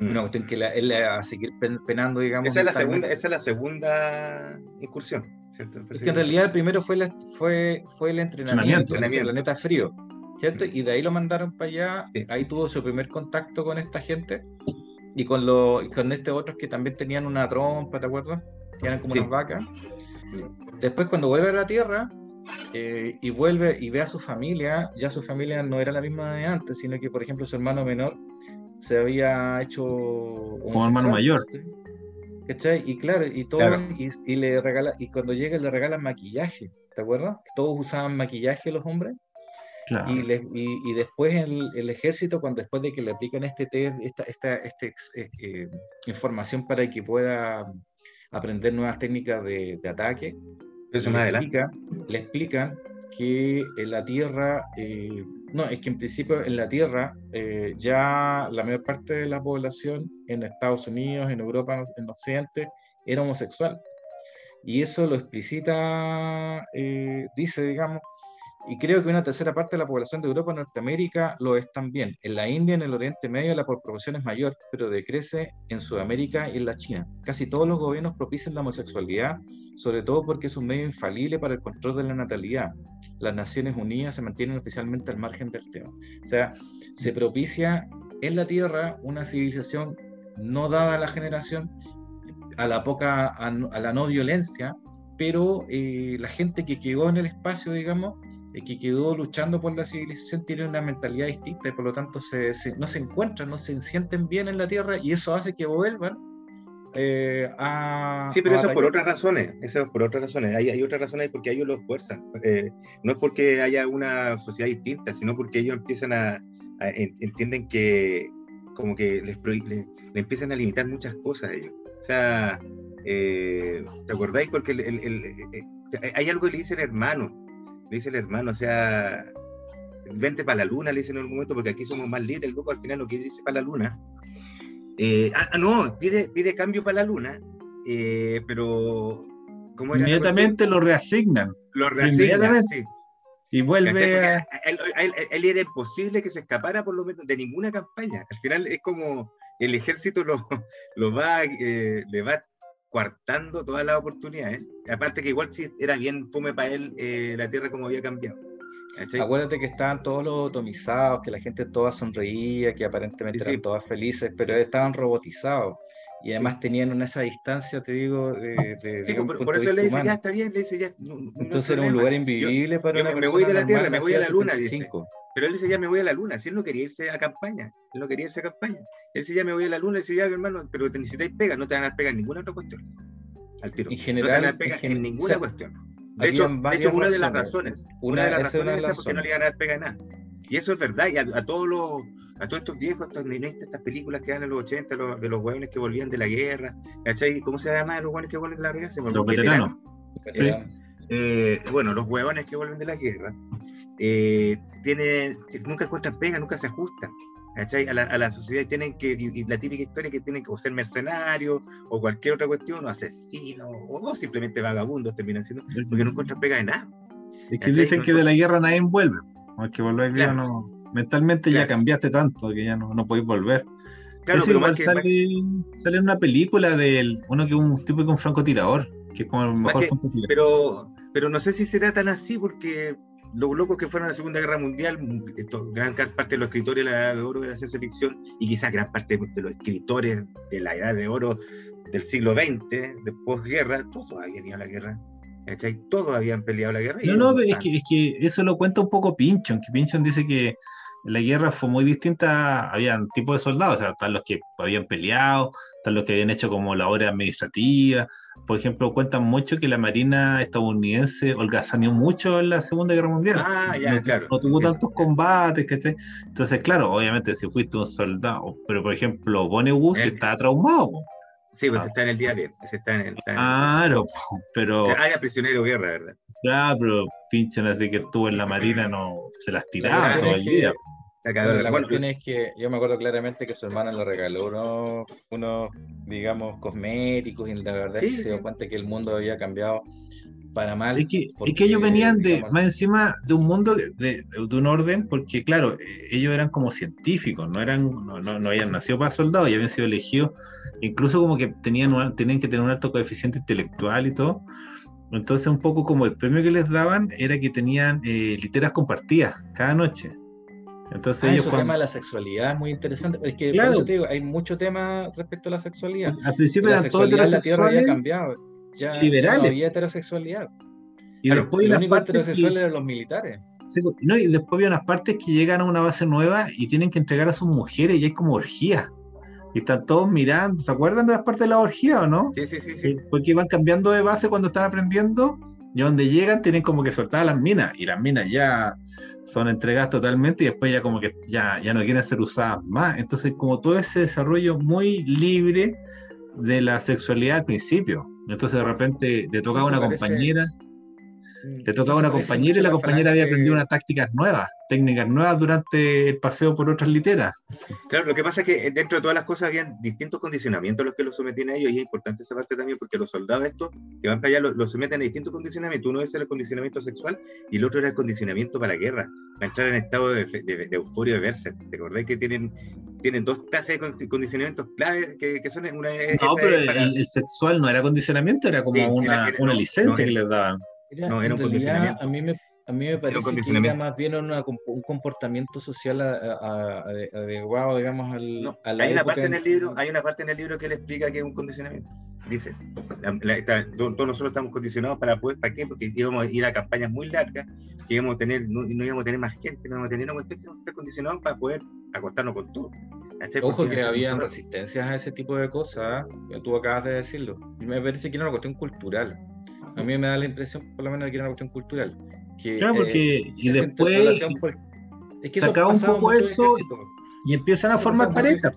Mm. Una cuestión que él le va a seguir penando, digamos. Esa es la, segunda, esa es la segunda incursión, ¿cierto? Es que en realidad el primero fue, fue, fue el entrenamiento, en el planeta frío, ¿cierto? Mm. Y de ahí lo mandaron para allá, ahí tuvo su primer contacto con esta gente y con, lo, con este otros que también tenían una trompa, ¿te acuerdas? Que eran como unas vacas. Después cuando vuelve a la Tierra eh, y vuelve y ve a su familia, ya su familia no era la misma de antes, sino que por ejemplo su hermano menor se había hecho... Como hermano mayor. ¿cachai? Y claro, y todo, Y, le regala, y cuando llega le regalan maquillaje, ¿te acuerdas? todos usaban maquillaje los hombres. Y, y, después el, el, ejército, cuando después de que le aplican este test, esta, esta, este, eh, eh, información para que pueda aprender nuevas técnicas de, ataque. Eso más adelante. le explican que en la Tierra, eh, no, es que en principio en la Tierra eh, ya la mayor parte de la población en Estados Unidos, en Europa, en Occidente, era homosexual. Y eso lo explicita, eh, dice, digamos, y creo que una tercera parte de la población de Europa y Norteamérica lo es también. En la India, en el Oriente Medio, la proporción es mayor, pero decrece en Sudamérica y en la China. Casi todos los gobiernos propician la homosexualidad, sobre todo porque es un medio infalible para el control de la natalidad. Las Naciones Unidas se mantienen oficialmente al margen del tema. O sea, se propicia en la Tierra una civilización no dada a la generación, a la poca, a, la no violencia, pero eh, la gente que quedó en el espacio, digamos, que quedó luchando por la civilización tiene una mentalidad distinta y por lo tanto se, no se encuentran, no se sienten bien en la Tierra y eso hace que vuelvan eh, a... Sí, pero eso es por otras razones, eso es por otras razones, hay, hay otras razones porque ellos lo fuerzan, eh, no es porque haya una sociedad distinta, sino porque ellos empiezan a, entienden que como que les, les, empiezan a limitar muchas cosas a ellos. O sea, eh, ¿te acordáis? Porque hay algo que le dice el hermano, le dice el hermano, o sea, vente para la luna, le dice en algún momento, porque aquí somos más libres, el grupo al final no quiere irse para la luna. Eh, ah, ah, no, pide, pide cambio para la luna, eh, pero... ¿cómo Inmediatamente lo reasignan. Lo reasignan, sí. Y vuelve a... él, él, era imposible que se escapara por lo menos de ninguna campaña. Al final es como el ejército lo, lo va, eh, le va coartando todas las oportunidades. Aparte que igual sí era bien fume para él eh, la tierra como había cambiado. Acuérdate que estaban todos los atomizados, que la gente toda sonreía, que aparentemente eran todas felices, pero estaban robotizados. Y además tenían una esa distancia, te digo, de... de, por, eso le dice, ya está bien, le dice, ya... Entonces era un lugar invivible para una me, me voy de la Tierra, me voy a la Luna, dice. Pero él dice, ya me voy a la Luna. Si él no quería irse a campaña, él no quería irse a campaña. Él dice, ya me voy a la Luna. Él dice, ya, hermano, pero te necesitáis pega, no te van a dar pega en ninguna otra cuestión. Al tiro. En general, no te van a dar pega en, ninguna cuestión. De hecho, de hecho, una de las razones, una, de las razones es porque no le iban a dar pega en nada. Y eso es verdad, y a, todos los a todos estos viejos, estos estas películas que dan en los 80, de los hueones que volvían de la guerra, ¿cachai? ¿Cómo se llama los hueones que vuelven de la guerra? Se los veteranos. Eh, bueno, los hueones que vuelven de la guerra, eh, tiene, nunca encuentran pega, nunca se ajustan. A la, a la sociedad tienen que, y, la típica historia que tienen que ser mercenarios o cualquier otra cuestión, o asesinos, o, simplemente vagabundos terminan siendo, porque no encuentran pega de nada. Es que dicen que de la guerra nadie vuelve, que volver no, mentalmente ya cambiaste tanto que ya no, no podéis volver. Claro, pero igual sale, sale, en una película de uno que es un tipo que un francotirador, que es como el mejor Pero, pero no sé si será tan así porque los locos que fueron a la Segunda Guerra Mundial, gran parte de los escritores de la Edad de Oro de la ciencia ficción y quizás gran parte de los escritores de la Edad de Oro del siglo XX, de posguerra, todos habían ido a la guerra. Todos habían peleado la guerra. No, no, es que, es que, eso lo cuenta un poco Pinchon, que Pinchon dice que la guerra fue muy distinta, habían tipos de soldados, o sea, están los que habían peleado, están los que habían hecho como la obra administrativa. Por ejemplo, cuentan mucho que la Marina estadounidense holgazaneó mucho en la Segunda Guerra Mundial. Ah, ya, no, claro. No tuvo tantos combates, ¿cachai? Entonces, claro, obviamente si fuiste un soldado, pero por ejemplo, Bonnewood estaba traumado. Sí, pues ah. está en el día 10. Está en el, claro, pero. Hay prisionero de guerra, ¿verdad? Claro, pero pinchan así que estuvo en la marina, no se las tiraba todo el día la cuestión es que yo me acuerdo claramente que su hermana le regaló unos, digamos, cosméticos y la verdad es que se dio cuenta que el mundo había cambiado para mal. Y que, que ellos venían de, más encima de un mundo, de, de, un orden, porque claro, ellos eran como científicos, no eran, no, no, habían nacido para soldados y habían sido elegidos, incluso como que tenían, tenían que tener un alto coeficiente intelectual y todo. Entonces un poco como el premio que les daban era que tenían eh, literas compartidas cada noche. Entonces, ah, eso tema de la sexualidad es muy interesante. Es que por eso te digo, hay mucho tema respecto a la sexualidad. Al principio eran todos La tierra había cambiado. Ya, liberales. no había heterosexualidad. Y después los únicos heterosexuales eran los militares. Pues, no, y después había unas partes que llegan a una base nueva y tienen que entregar a sus mujeres y hay como orgía. Y están todos mirando. ¿Se acuerdan de las partes de la orgía o no? Sí, sí, sí. sí. Porque van cambiando de base cuando están aprendiendo y donde llegan tienen como que soltar a las minas y las minas ya son entregadas totalmente y después ya como que ya, ya no quieren ser usadas más. Entonces como todo ese desarrollo muy libre de la sexualidad al principio. Entonces de repente le toca a una compañera le tocaba una compañera y la compañera había aprendido unas tácticas nuevas, técnicas nuevas durante el paseo por otras literas. Claro, lo que pasa es que dentro de todas las cosas habían distintos condicionamientos los que los sometían a ellos y es importante esa parte también porque los soldados estos que van para allá los, someten a distintos condicionamientos. Uno es el condicionamiento sexual y el otro era el condicionamiento para la guerra, para entrar en estado de, de, euforia de verse. ¿Te acordás que tienen tienen dos clases de condicionamientos clave que, son una no pero el, sexual no era condicionamiento era como una, una, licencia que les daban no, era un condicionamiento. A mí me, a mí me parece que era más bien un comportamiento social adecuado, digamos, al, hay una parte en el libro Hay una parte en el libro que le explica que es un condicionamiento. Dice, todos nosotros estamos condicionados para poder, ¿para qué? Porque íbamos a ir a campañas muy largas, íbamos a tener, no, íbamos a tener más gente, no íbamos a tener una cuestión, íbamos a estar condicionados para poder acostarnos con todo. Ojo que había resistencias a ese tipo de cosas, ¿eh? tú acabas de decirlo. Me parece que era una cuestión cultural. A mí me da la impresión, por lo menos, de que era una cuestión cultural. Que, claro, porque eh, y después es que sacaba un poco eso y empiezan a formar parejas.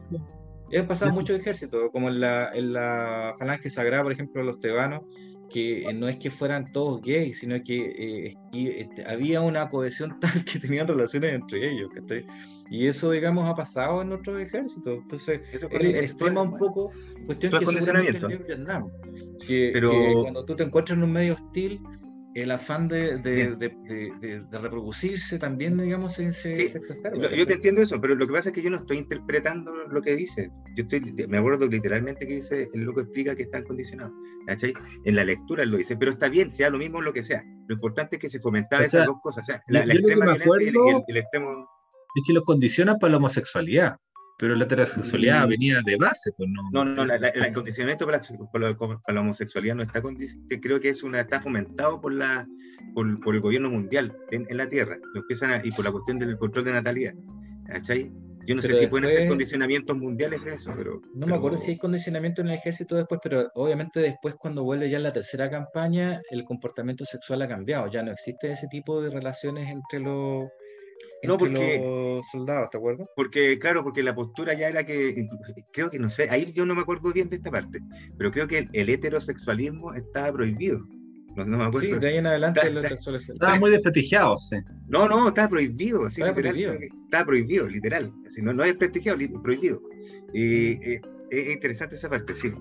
He pasado muchos ejércitos, como en la, en la falange sagrada, por ejemplo, los tebanos, que no es que fueran todos gays, sino que eh, este, había una cohesión tal que tenían relaciones entre ellos. Y eso, digamos, ha pasado en otros ejércitos. Entonces, eso el, el tema un poco, cuestión que Vietnam, que, Pero... que cuando tú te encuentras en un medio hostil, el afán de, de, de, de, reproducirse también, digamos, se, se, Yo te entiendo eso, pero lo que pasa es que yo no estoy interpretando lo que dice. Yo estoy, me acuerdo literalmente que dice, el loco explica que están condicionados. ¿cachai? En la lectura él lo dice, pero está bien, sea lo mismo lo que sea. Lo importante es que se fomentaba esas dos cosas. O sea, la, extrema violencia y el, el, extremo... Es que lo condiciona para la homosexualidad. Pero la heterosexualidad mm. venía de base, pues no. No, no, el condicionamiento para, la homosexualidad no está creo que es una, está fomentado por la por, por el gobierno mundial en, la tierra. Lo empiezan y por la cuestión del control de natalidad. ¿Cachai? Yo no sé si pueden hacer condicionamientos mundiales de eso, pero. No me acuerdo si hay condicionamiento en el ejército después, pero obviamente después, cuando vuelve ya en la tercera campaña, el comportamiento sexual ha cambiado. Ya no existe ese tipo de relaciones entre los no, porque, los soldados, ¿te acuerdas? Porque, claro, porque la postura ya era que, creo que no sé, ahí yo no me acuerdo bien de esta parte, pero creo que el, heterosexualismo estaba prohibido. No, me acuerdo. Sí, de ahí en adelante está, los homosexuales. Estaba muy desprestigiado, sí. No, no, estaba prohibido. estaba prohibido. Estaba prohibido, literal. Así, no, no es desprestigiado, prohibido. Y eh, es interesante esa parte, sí.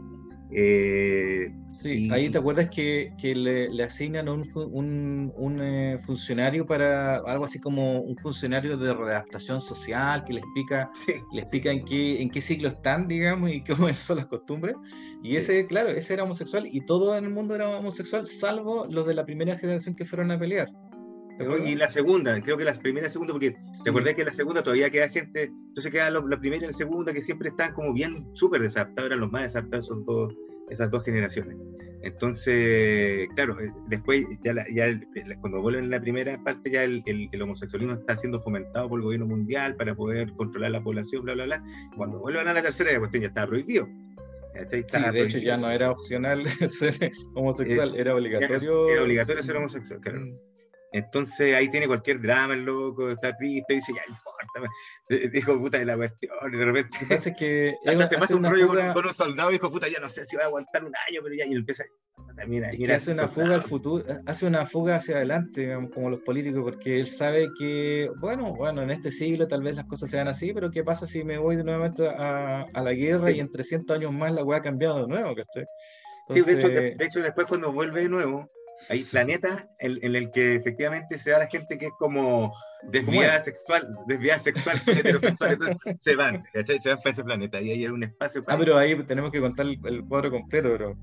Eh, sí, ahí te acuerdas que, que le, le, asignan un, un, un eh, funcionario para algo así como un funcionario de readaptación social que le explica, le explica en qué, en qué siglo están, digamos, y cómo son las costumbres. Y ese, claro, ese era homosexual y todo en el mundo era homosexual, salvo los de la primera generación que fueron a pelear. Y la segunda, creo que la primera y la segunda, porque te acordás que la segunda todavía queda gente, entonces queda la primera y la segunda que siempre están como bien súper desadaptados, eran los más desadaptados, son todos esas dos generaciones. Entonces, claro, eh, después, ya, ya cuando vuelven en la primera parte, ya el, el, homosexualismo está siendo fomentado por el gobierno mundial para poder controlar la población, bla, bla, bla. Cuando vuelven a la tercera, la cuestión ya estaba prohibido. sí, de hecho ya no era opcional ser homosexual, era obligatorio. Era, obligatorio ser homosexual, claro. Entonces ahí tiene cualquier drama el loco, está triste, dice, ya importa, dijo puta de la cuestión, y de repente. Hace que hasta se pasa un rollo con, con, un soldado y dijo, puta, ya no sé si va a aguantar un año, pero ya, y empieza. Mira, mira, hace una fuga al futuro, hace una fuga hacia adelante, como los políticos, porque él sabe que, bueno, bueno, en este siglo tal vez las cosas sean así, pero ¿qué pasa si me voy de nuevo a, a la guerra y en 300 años más la weá ha cambiado de nuevo? Entonces... Sí, de hecho, de, de hecho, después cuando vuelve de nuevo, hay planetas en, en, el que efectivamente se da la gente que es como desviada sexual, desviada sexual, son heterosexuales, entonces se van, ¿cachai? Se van para ese planeta y ahí hay un espacio para... Ah, pero ahí tenemos que contar el, cuadro completo, pero,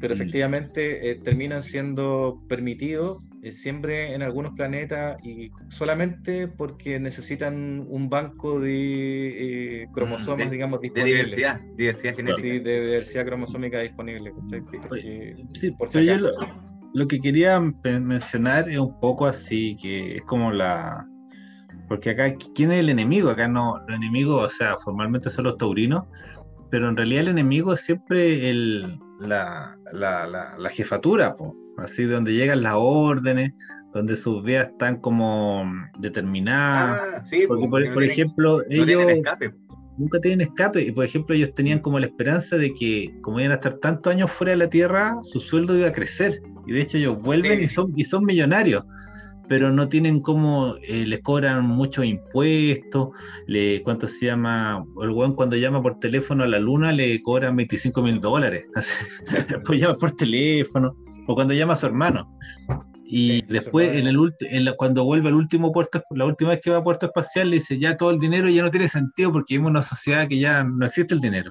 pero mm. efectivamente eh, terminan siendo permitidos eh, siempre en algunos planetas y solamente porque necesitan un banco de eh, cromosomas, digamos, disponibles. De diversidad, diversidad genética. Sí, de diversidad cromosómica disponible. sí, por si acaso lo que quería mencionar es un poco así, que es como la... Porque acá, ¿quién es el enemigo? Acá no, los enemigos, o sea, formalmente son los taurinos, pero en realidad el enemigo es siempre el, la, la, la, jefatura, así donde llegan las órdenes, donde sus vías están como determinadas. Ah, sí, porque, por, ejemplo, ellos nunca tienen escape. Y por ejemplo, ellos tenían como la esperanza de que, como iban a estar tantos años fuera de la Tierra, su sueldo iba a crecer. Y de hecho ellos vuelven y, son, y son millonarios. Pero no tienen como, eh, les cobran muchos impuestos, le, ¿cuánto se llama? El buen cuando llama por teléfono a la luna le cobran 25 mil dólares. pues llama por teléfono, o cuando llama a su hermano. Y después, en el en cuando vuelve al último puerto, la última vez que va a puerto espacial, le dice, ya todo el dinero ya no tiene sentido porque vivimos en una sociedad que ya no existe el dinero.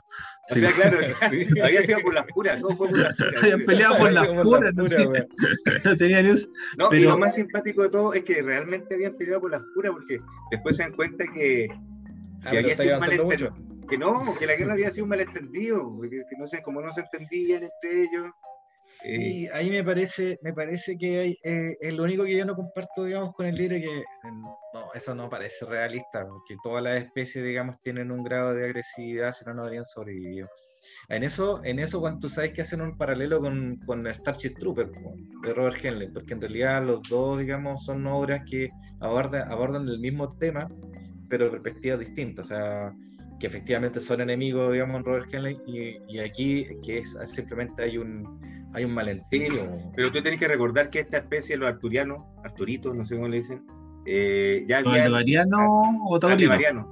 O sea, claro, sí. había sido por las puras, no fue por las puras. Habían peleado por las puras, no, no tenía ni No, pero... y lo más simpático de todo es que realmente habían peleado por las puras porque después se dan cuenta que, ah, que había sido un malentendido. Que no, que la guerra había sido un malentendido, que, que no sé, como no se entendían entre ellos Sí, ahí me parece, me parece que hay, eh, es lo único que yo no comparto, digamos, con el libro, que no, eso no parece realista, porque todas las especies, digamos, tienen un grado de agresividad, si no, no habrían sobrevivido. En eso, en eso cuando tú sabes que hacen un paralelo con, con Starship Trooper de Robert Henley, porque en realidad los dos, digamos, son obras que abordan, abordan el mismo tema, pero de perspectivas distintas. O sea, que efectivamente son enemigos, digamos, en Robert Henley, y, y aquí que es simplemente hay un hay un malentendido. pero tú tienes que recordar que esta especie, los arturianos, arturitos, no sé cómo le dicen, eh, ya habían... o taurinos?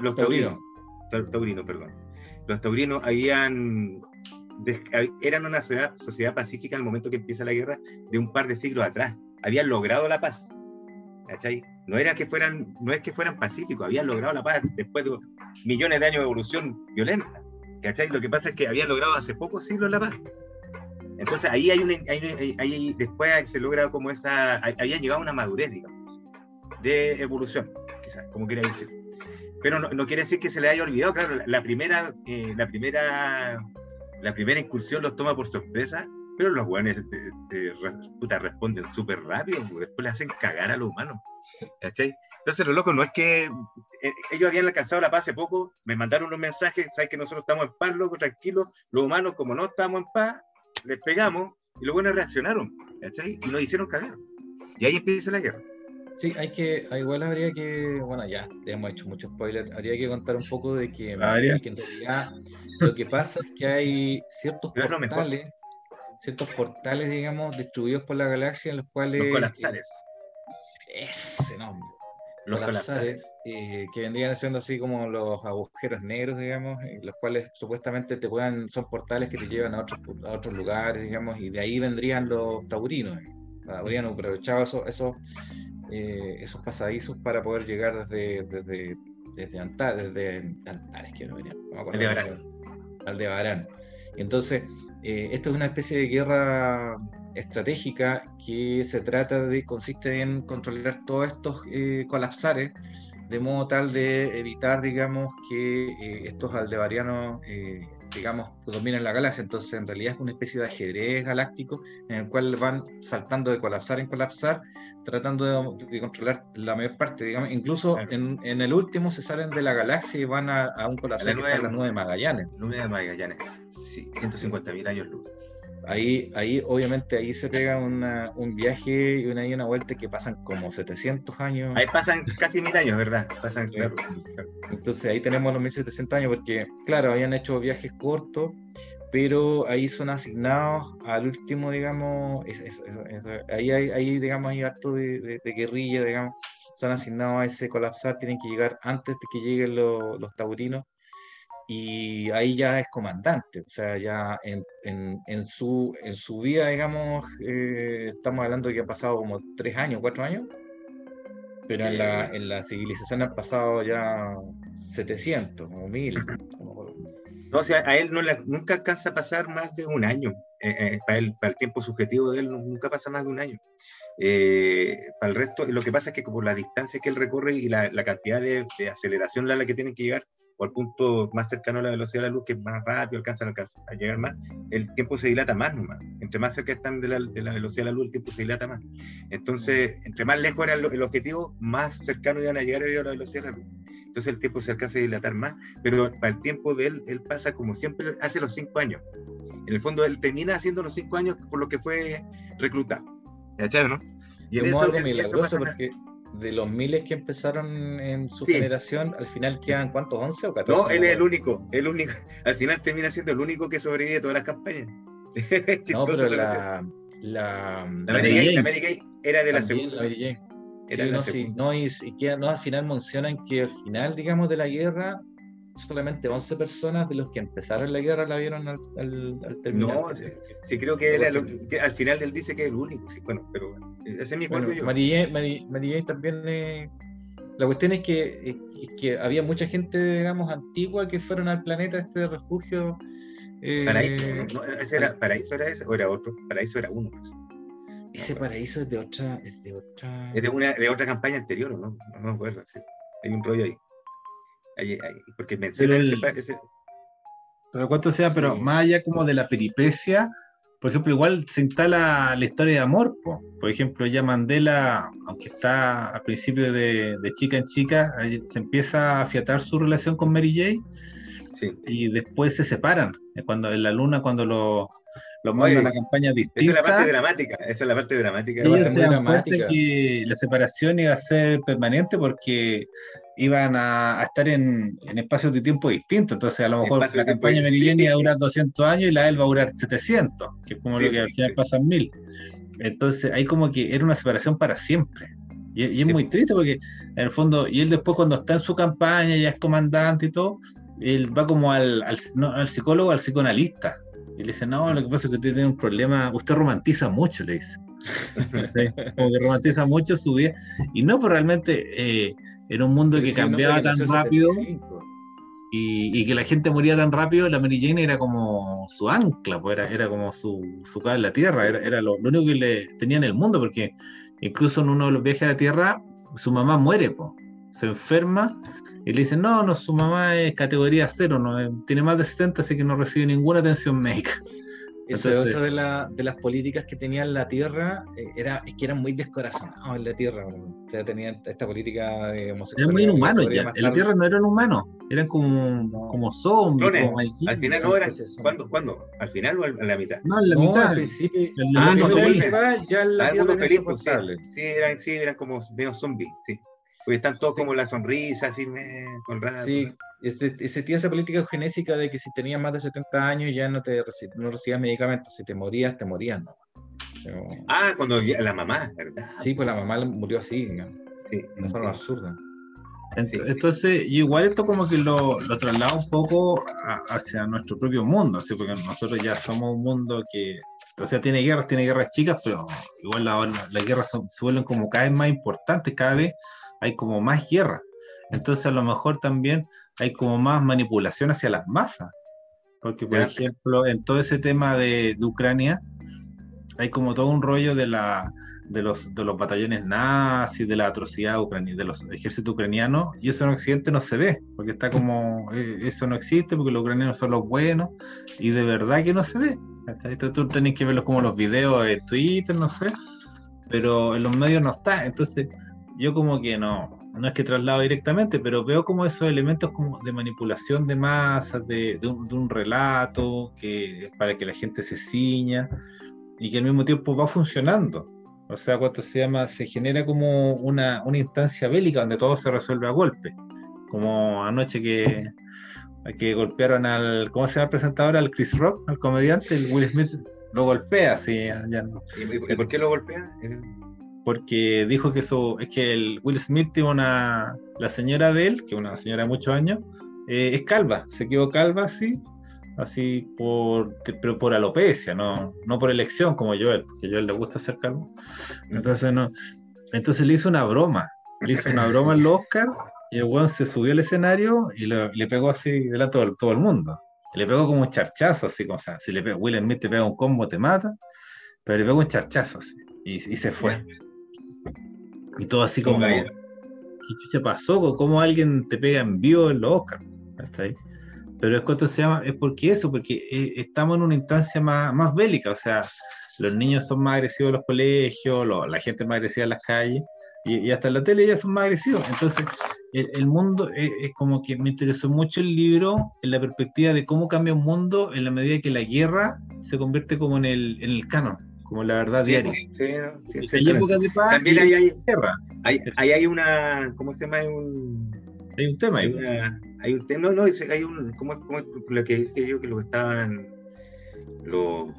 Los taurinos. Taurinos, perdón. Los taurinos habían eran una sociedad, sociedad, pacífica en el momento que empieza la guerra de un par de siglos atrás. Habían logrado la paz. ¿cachai? No era que fueran, no es que fueran pacíficos, habían logrado la paz después de millones de años de evolución violenta. ¿cachai? Lo que pasa es que habían logrado hace pocos siglos la paz. Entonces ahí hay una, ahí, después se logra como esa, había llegado una madurez, digamos, de evolución, quizás, como quiera decir. Pero no, quiere decir que se le haya olvidado, claro, la, primera, eh, la primera, la primera incursión los toma por sorpresa, pero los puta, responden súper rápido, después le hacen cagar a los humanos, ¿cachai? Entonces, lo loco no es que eh, ellos habían alcanzado la paz hace poco, me mandaron unos mensajes, sabes que nosotros estamos en paz, loco, tranquilos, los humanos, como no estamos en paz, les pegamos y los buenos reaccionaron, ¿cachai? Y nos hicieron cagar. Y ahí empieza la guerra. Sí, hay que, igual habría que, bueno, ya hemos hecho mucho spoiler, habría que contar un poco de que, que en realidad lo que pasa es que hay ciertos portales, ciertos portales, digamos, distribuidos por la galaxia en los cuales... Los colapsares. ese nombre. Los colapsares, eh, que vendrían siendo así como los agujeros negros, digamos, los cuales supuestamente te puedan, son portales que te llevan a otros, a otros lugares, digamos, y de ahí vendrían los taurinos. Habrían aprovechado eso, eso eh, esos pasadizos para poder llegar desde, desde, desde, Antares, desde Antares, quiero venir, Aldebarán. Y entonces, eh, esto es una especie de guerra estratégica que se trata de, consiste en controlar todos estos eh, colapsares de modo tal de evitar, digamos, que estos aldebarianos digamos, dominan la galaxia. Entonces, en realidad es una especie de ajedrez galáctico en el cual van saltando de colapsar en colapsar, tratando de, controlar la mayor parte, digamos. Incluso en, en, el último se salen de la galaxia y van a, un colapsar que está en la nube de Magallanes. Nube de Magallanes, sí, 150.000 años luz. Ahí, ahí, obviamente, ahí se pega un viaje y una, y una vuelta que pasan como 700 años. Ahí pasan casi mil años, ¿verdad? Pasan, Entonces ahí tenemos los 1700 años, porque, claro, habían hecho viajes cortos, pero ahí son asignados al último, digamos, ahí, hay, ahí, digamos, hay acto de, guerrilla, digamos, son asignados a ese colapsar, tienen que llegar antes de que lleguen los taurinos y ahí ya es comandante, o sea, ya en, en, en su, en su vida, digamos, eh, estamos hablando de que ha pasado como tres años, cuatro años, pero en, la, en la civilización han pasado ya 700 o 1000. No, o sea, a él no nunca alcanza a pasar más de un año, eh, eh, para, el, para el tiempo subjetivo de él nunca pasa más de un año. para el resto, lo que pasa es que por la distancia que él recorre y la, la cantidad de, de, aceleración a la que tiene que llegar, o al punto más cercano a la velocidad de la luz, que es más rápido, alcanzan a, llegar más, el tiempo se dilata más nomás. Entre más cerca están de la, de la, velocidad de la luz, el tiempo se dilata más. Entonces, entre más lejos era el, objetivo, más cercano iban a llegar a la velocidad de la luz. Entonces el tiempo se alcanza a dilatar más, pero para el tiempo de él, él pasa como siempre hace los cinco años. En el fondo, él termina haciendo los cinco años por lo que fue reclutado. ¿Cachai, no? Y como algo milagroso porque de los miles que empezaron en su generación, al final quedan cuántos, 11 o 14? No, él es el único, el único. Al final termina siendo el único que sobrevive todas las campañas. no, pero la, la, la, Mary Gay, era de la segunda. Era sí, no, sí, no, y, y que, no, al final mencionan que al final, digamos, de la guerra, solamente 11 personas de los que empezaron la guerra la vieron al, al, terminar. No, sí, creo que, era al final él dice que es el único, sí, bueno, pero ese es mi bueno, yo. María, también, eh, la cuestión es que, que había mucha gente, digamos, antigua que fueron al planeta este de refugio. Eh, paraíso, ¿no? ¿Ese era, ¿Paraíso era ese o era otro? Paraíso era uno. Pues. Ese paraíso es de otra... Es de, otra... Es de, una, de otra campaña anterior, ¿no? No me acuerdo. Sí. Hay un rollo ahí porque menciona ese, Pero cuánto sea, pero más allá como de la peripecia, por ejemplo, igual se instala la historia de amor. Por ejemplo, ya Mandela, aunque está al principio de, chica en chica, se empieza a afiatar su relación con Mary J. Y después se separan. Cuando en la luna, cuando lo, lo mandan a campaña distinta. Esa es la parte dramática. Esa es la parte dramática. se que la separación iba a ser permanente porque iban a, estar en, espacios de tiempo distintos. Entonces, a lo mejor la campaña Meridiana iba a durar 200 años y la él va a durar 700, que es como lo que al final pasa en 1000. Entonces, ahí como que era una separación para siempre. Y, es muy triste porque, en el fondo, y él después, cuando está en su campaña, ya es comandante y todo, él va como al, al, psicólogo, al psicoanalista. Y le dice: No, lo que pasa es que usted tiene un problema, usted romantiza mucho, le dice. como que romantiza mucho su vida. Y no, pero realmente. Eh, era un mundo que cambiaba tan rápido y, que la gente moría tan rápido, la Mary Jane era como su ancla, pues era, era como su, su en la Tierra, era, era lo, único que le tenía en el mundo, porque incluso en uno de los viajes a la Tierra, su mamá muere, pues, se enferma y le dicen, no, no, su mamá es categoría cero, no, tiene más de 70, así que no recibe ninguna atención médica. Esa es otra de, la, de, las políticas que tenía la Tierra, eh, era, es que eran muy descorazonados en la Tierra. O sea, tenían esta política de homosexualidad. Eran muy inhumanos ya. En la Tierra no eran humanos, eran como, como zombies. Como al final no eran. ¿Cuándo, ¿Cuándo? ¿Al final o en la mitad? No, en la mitad. Al principio. Ah, no, ya en la Tierra era Sí, eran, sí, eran como medio zombies, sí. Porque están todos como la sonrisa, así me, con Sí, ese, ese tiene esa política eugenésica de que si tenías más de 70 años ya no te no recibías medicamentos, si te morías, te morías, ¿no? ah, cuando la mamá, ¿verdad? Sí, pues la mamá murió así, sí, de una forma absurda. Entonces, igual esto como que lo, lo traslada un poco hacia nuestro propio mundo, ¿sí? porque nosotros ya somos un mundo que, o sea, tiene guerras, tiene guerras chicas, pero igual las la, guerras son, suelen como cada vez más importantes, cada vez hay como más guerras. Entonces, a lo mejor también hay como más manipulación hacia las masas. Porque, por ejemplo, en todo ese tema de, de Ucrania, hay como todo un rollo de la de los, de los batallones nazis, de la atrocidad ucraniana, de los ejércitos ucranianos, y eso en Occidente no se ve, porque está como, eh, eso no existe, porque los ucranianos son los buenos, y de verdad que no se ve. Esto tú tenés que verlo como los videos de Twitter, no sé, pero en los medios no está, entonces yo como que no, no es que traslado directamente, pero veo como esos elementos como de manipulación de masas, de, de, un, relato, que para que la gente se ciña, y que al mismo tiempo va funcionando. O sea, cuánto se llama, se genera como una, una, instancia bélica donde todo se resuelve a golpe. Como anoche que, que golpearon al, ¿cómo se llama el presentador? Al Chris Rock, al comediante, el Will Smith lo golpea, sí, ya no. ¿Y por qué lo golpea? Porque dijo que eso, es que el Will Smith tiene una, la señora de él, que una señora de muchos años, eh, es calva, se quedó calva así, así por, pero por alopecia, no, no por elección como Joel, porque Joel le gusta hacer calvo. Entonces, no, entonces le hizo una broma, le hizo una broma al Oscar y el weón se subió al escenario y le, pegó así delante de todo, el mundo. le pegó como un charchazo, así como, o sea, si le pega, Will Smith te pega un combo, te mata, pero le pegó un charchazo así, y, y se fue. Y todo así como, ¿qué chucha pasó? ¿Cómo alguien te pega en vivo en los Oscars? ¿Está ahí? Pero es cuánto se llama, es porque eso, porque eh, estamos en una instancia más, más bélica, o sea, los niños son más agresivos en los colegios, la gente es más agresiva en las calles, y, hasta en la tele ya son más agresivos. Entonces, el, mundo es, como que me interesó mucho el libro en la perspectiva de cómo cambia un mundo en la medida que la guerra se convierte como en el, en el canon, como la verdad diaria. Sí, sí, hay épocas de paz También hay, hay, guerra. Hay, hay, una, ¿cómo se llama? Hay un, hay un tema. Hay, una, hay un tema, no, no, hay un, ¿cómo, cómo lo que ellos que lo estaban, los,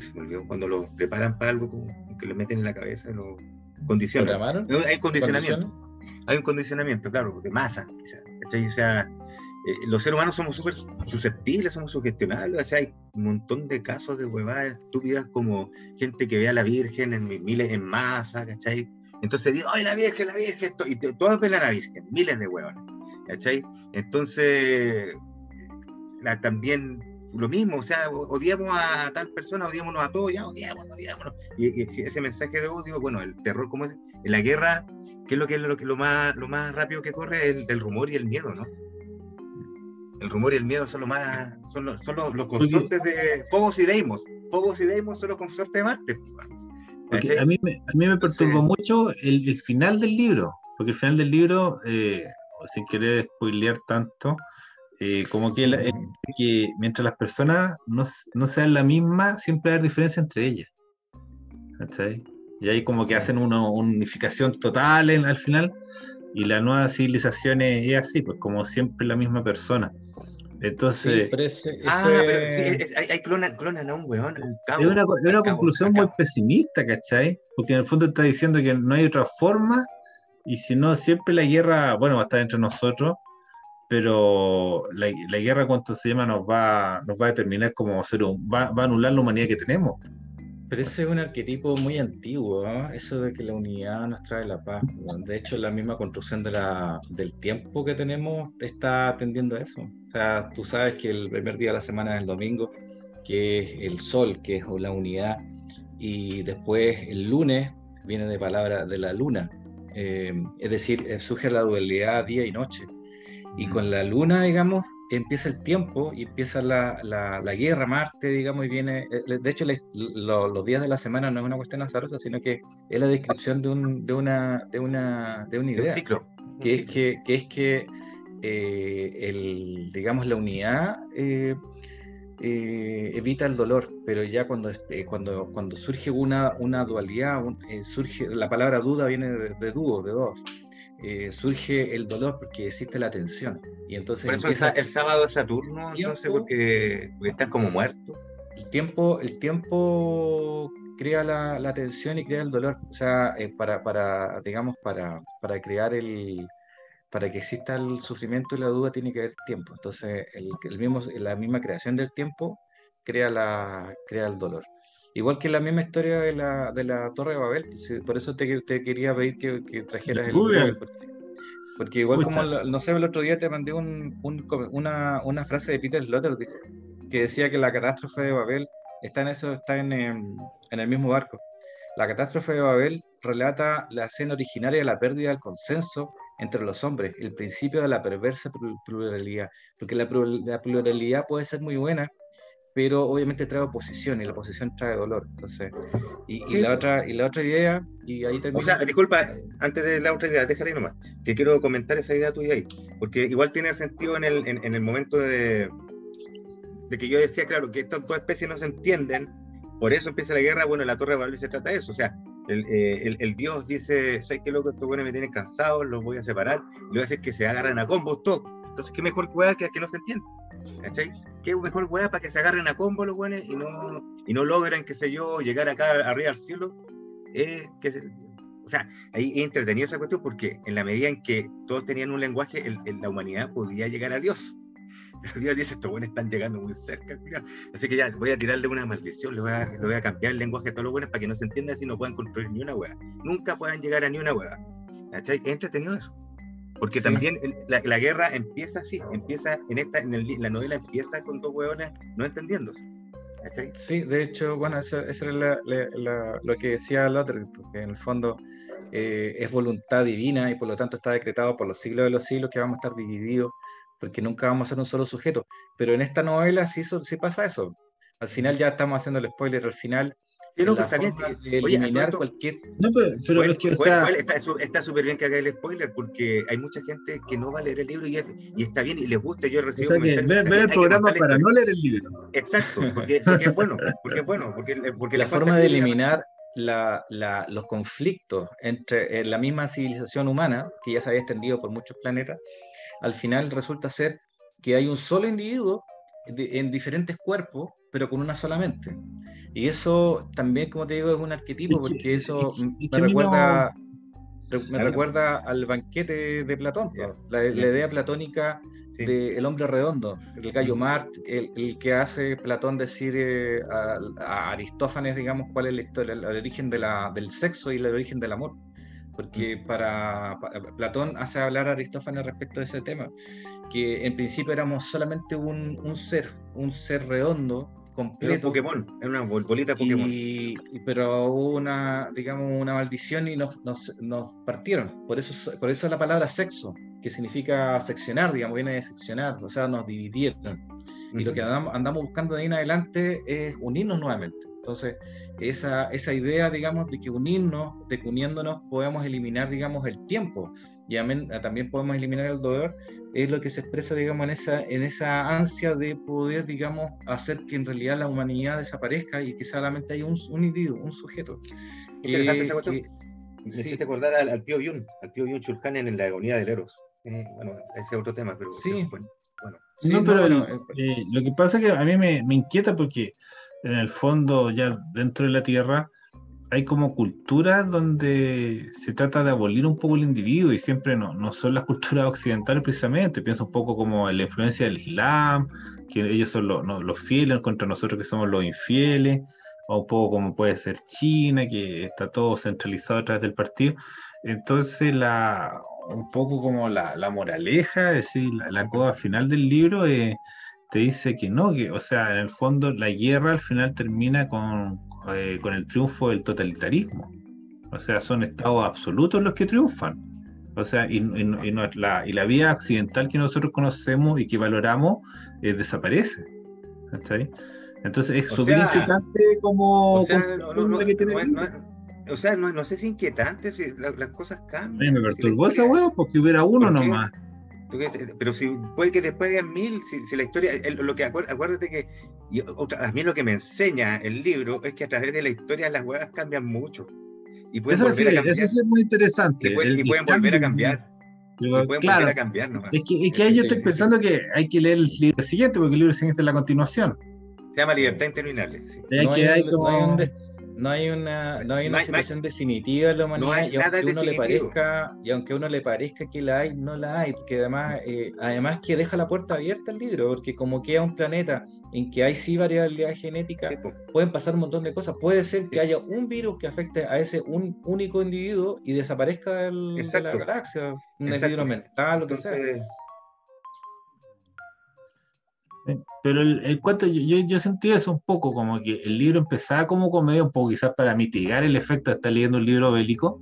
se me olvidó, cuando lo preparan para algo, como que lo meten en la cabeza, lo condicionan. hay condicionamiento. Hay un condicionamiento, claro, de masa, O sea, eh, los seres humanos somos súper susceptibles, somos sugestionables, o sea, hay un montón de casos de huevadas estúpidas como gente que ve a la Virgen en miles en masa, ¿cachai? Entonces digo, ¡ay, la Virgen, la Virgen! Y todos ven a la Virgen, miles de huevones, ¿cachai? Entonces, la, también lo mismo, o sea, odiamos a tal persona, odiámonos a todos, ya odiámonos, odiámonos. Y, ese mensaje de odio, bueno, el terror, como es? En la guerra, ¿qué es lo que es lo, que, lo, más, lo más rápido que corre? El, el rumor y el miedo, ¿no? El rumor y el miedo son, lo más, son, los, son los, consortes de Fogos y Deimos. Fogos y Deimos son los consortes de Marte. a, mí me, a mí me perturbó mucho el, el, final del libro, porque el final del libro, eh, sin querer spoilear tanto, eh, como que, que, mientras las personas no, no, sean la misma, siempre hay diferencia entre ellas. Y ahí como que hacen una unificación total en, al final, y la nueva civilización es así, pues como siempre la misma persona. Entonces. ah, pero sí, hay, clonan, a un weón, un cabo. Es una, es una conclusión muy pesimista, ¿cachai? Porque en el fondo está diciendo que no hay otra forma, y si no, siempre la guerra, bueno, va a estar entre nosotros, pero la, la guerra, ¿cuánto se llama? Nos va, nos va a determinar como ser un, va, va a anular la humanidad que tenemos. Pero ese es un arquetipo muy antiguo, eso de que la unidad nos trae la paz. De hecho, la misma construcción de la, del tiempo que tenemos está tendiendo a eso. O sea, tú sabes que el primer día de la semana es el domingo, que es el sol, que es la unidad, y después el lunes viene de palabra de la luna. Eh, es decir, eh, surge la dualidad día y noche. Y con la luna, digamos, empieza el tiempo y empieza la, la, guerra, Marte, digamos, y viene, eh, de hecho los días de la semana no es una cuestión azarosa, sino que es la descripción de, un, de, una, de, una, de una idea. ciclo. Que, Es que, que es que, eh, el, digamos, la unidad eh, evita el dolor, pero ya cuando, cuando, cuando surge una, una dualidad, surge, la palabra duda viene de, de dúo, de dos eh, surge el dolor porque existe la tensión. Y entonces Por eso el sábado es Saturno, entonces porque, porque estás como muerto. El tiempo, el tiempo crea la, la tensión y crea el dolor. O sea, eh, para, para, digamos, para, para crear el, para que exista el sufrimiento y la duda tiene que haber tiempo. Entonces, el, el mismo, la misma creación del tiempo crea, la, crea el dolor. Igual que la misma historia de la, de la Torre de Babel, por eso te, te quería pedir que, que trajeras el libro. Porque, igual como, no sé, el otro día te mandé un, un, una, una, frase de Peter Sloterdijk que decía que la catástrofe de Babel está en eso, está en, en, en el mismo barco. La catástrofe de Babel relata la escena originaria de la pérdida del consenso entre los hombres, el principio de la perversa pluralidad, porque la, pluralidad puede ser muy buena, pero obviamente trae oposición y la oposición trae dolor. Entonces, y, la otra y la otra idea y ahí O sea, disculpa, antes de la otra idea, déjale nomás, que quiero comentar esa idea tuya ahí, porque igual tiene sentido en el, en, el momento de, de que yo decía, claro, que estas dos especies no se entienden, por eso empieza la guerra, bueno, la Torre de Babel se trata de eso, o sea, el, eh, el, el, Dios dice, ¿sabes qué loco? Estos buenos me tienen cansados, los voy a separar, y voy a hacer que se agarren a combos todos. Entonces, ¿qué mejor hueá que, que no se entienda? ¿Cachai? ¿Qué mejor hueá para que se agarren a combos los buenos y no, y no logren, qué sé yo, llegar acá arriba al cielo? Eh, que o sea, ahí es entretenida esa cuestión porque en la medida en que todos tenían un lenguaje, la humanidad podía llegar a Dios. Dios dice, estos buenos están llegando muy cerca, Así que ya voy a tirarle una maldición, le voy a, le voy a cambiar el lenguaje a todos los buenos para que no se entiendan si no puedan construir ni una hueá. Nunca puedan llegar a ni una hueá. ¿Cachai? Es entretenido eso. Porque también la, la, guerra empieza así, empieza en esta, en el, la novela empieza con dos hueones no entendiéndose. ¿cachai? Sí, de hecho, bueno, eso, eso era la, lo que decía el otro, porque en el fondo eh, es voluntad divina y por lo tanto está decretado por los siglos de los siglos que vamos a estar divididos porque nunca vamos a ser un solo sujeto. Pero en esta novela sí, sí pasa eso. Al final ya estamos haciendo el spoiler, al final Sí, no, pues, también, eliminar cualquier. No, pero, es que, o sea... está súper bien que haga el spoiler porque hay mucha gente que no va a leer el libro y, y está bien y les gusta. Yo recibo. O sea ver, el programa para no leer el libro. Exacto, porque, porque es bueno. Porque es bueno. Porque, porque la forma de eliminar la, la, los conflictos entre la misma civilización humana, que ya se había extendido por muchos planetas, al final resulta ser que hay un solo individuo en diferentes cuerpos, pero con una sola mente. Y eso también, como te digo, es un arquetipo, porque eso me recuerda, me recuerda al banquete de Platón, la, idea platónica del hombre redondo, el gallo Mart, el, que hace Platón decir eh, a, Aristófanes, digamos, cuál es la historia, el, origen de la, del sexo y el origen del amor porque para, Platón hace hablar a Aristófanes respecto de ese tema, que en principio éramos solamente un, un ser, un ser redondo, completo. un Pokémon, era una bolita Pokémon. Y, pero hubo una, digamos, una maldición y nos, nos, nos, partieron. Por eso, por eso la palabra sexo, que significa seccionar, digamos, viene de seccionar, o sea, nos dividieron. Y lo que andamos, andamos buscando de ahí en adelante es unirnos nuevamente. Entonces, esa, esa idea, digamos, de que unirnos, de que uniéndonos podemos eliminar, digamos, el tiempo y también podemos eliminar el dolor, es lo que se expresa, digamos, en esa, en esa ansia de poder, digamos, hacer que en realidad la humanidad desaparezca y que solamente haya un, un individuo, un sujeto. Interesante esa cuestión. Me hiciste acordar al, tío Yun, al tío Yun Chulhan en la agonía del Eros. Eh, bueno, ese es otro tema, pero sí. bueno. bueno. no, pero eh, lo que pasa es que a mí me, me inquieta porque en el fondo, ya dentro de la Tierra, hay como culturas donde se trata de abolir un poco el individuo y siempre no, no son las culturas occidentales precisamente. Pienso un poco como en la influencia del Islam, que ellos son los, los fieles contra nosotros que somos los infieles, o un poco como puede ser China, que está todo centralizado a través del partido. Entonces, la, un poco como la, la moraleja, es decir, la, la coda final del libro es te dice que no, que, o sea, en el fondo la guerra al final termina con, eh, con el triunfo del totalitarismo. O sea, son estados absolutos los que triunfan. O sea, y, la, y la vía occidental que nosotros conocemos y que valoramos eh, desaparece. Entonces es súper inquietante como... O sea, no, no, o sea, no, sé si inquietante, si las cosas cambian. me perturbó esa hueá porque hubiera uno nomás. Pero si puede que después de mil, si, la historia, lo que acuérdate que a mí lo que me enseña el libro es que a través de la historia las huevas cambian mucho. Y pueden eso volver a cambiar. Eso es muy interesante. Y, pueden, volver a cambiar. claro, a cambiar Es que, es que ahí yo estoy pensando que hay que leer el libro siguiente, porque el libro siguiente es la continuación. Se llama Libertad Interminable. No, hay, como... no, hay una, no hay una situación definitiva en la humanidad y aunque uno le parezca y aunque uno le parezca que la hay no la hay porque además eh, además que deja la puerta abierta al libro porque como queda un planeta en que hay sí variabilidad genética, pueden pasar un montón de cosas. Puede ser que haya un virus que afecte a ese un único individuo y desaparezca del, de la galaxia, un individuo mental, lo que sea. Pero el, cuento, yo, yo, sentí eso un poco, como que el libro empezaba como comedia, un poco quizás para mitigar el efecto de estar leyendo un libro bélico,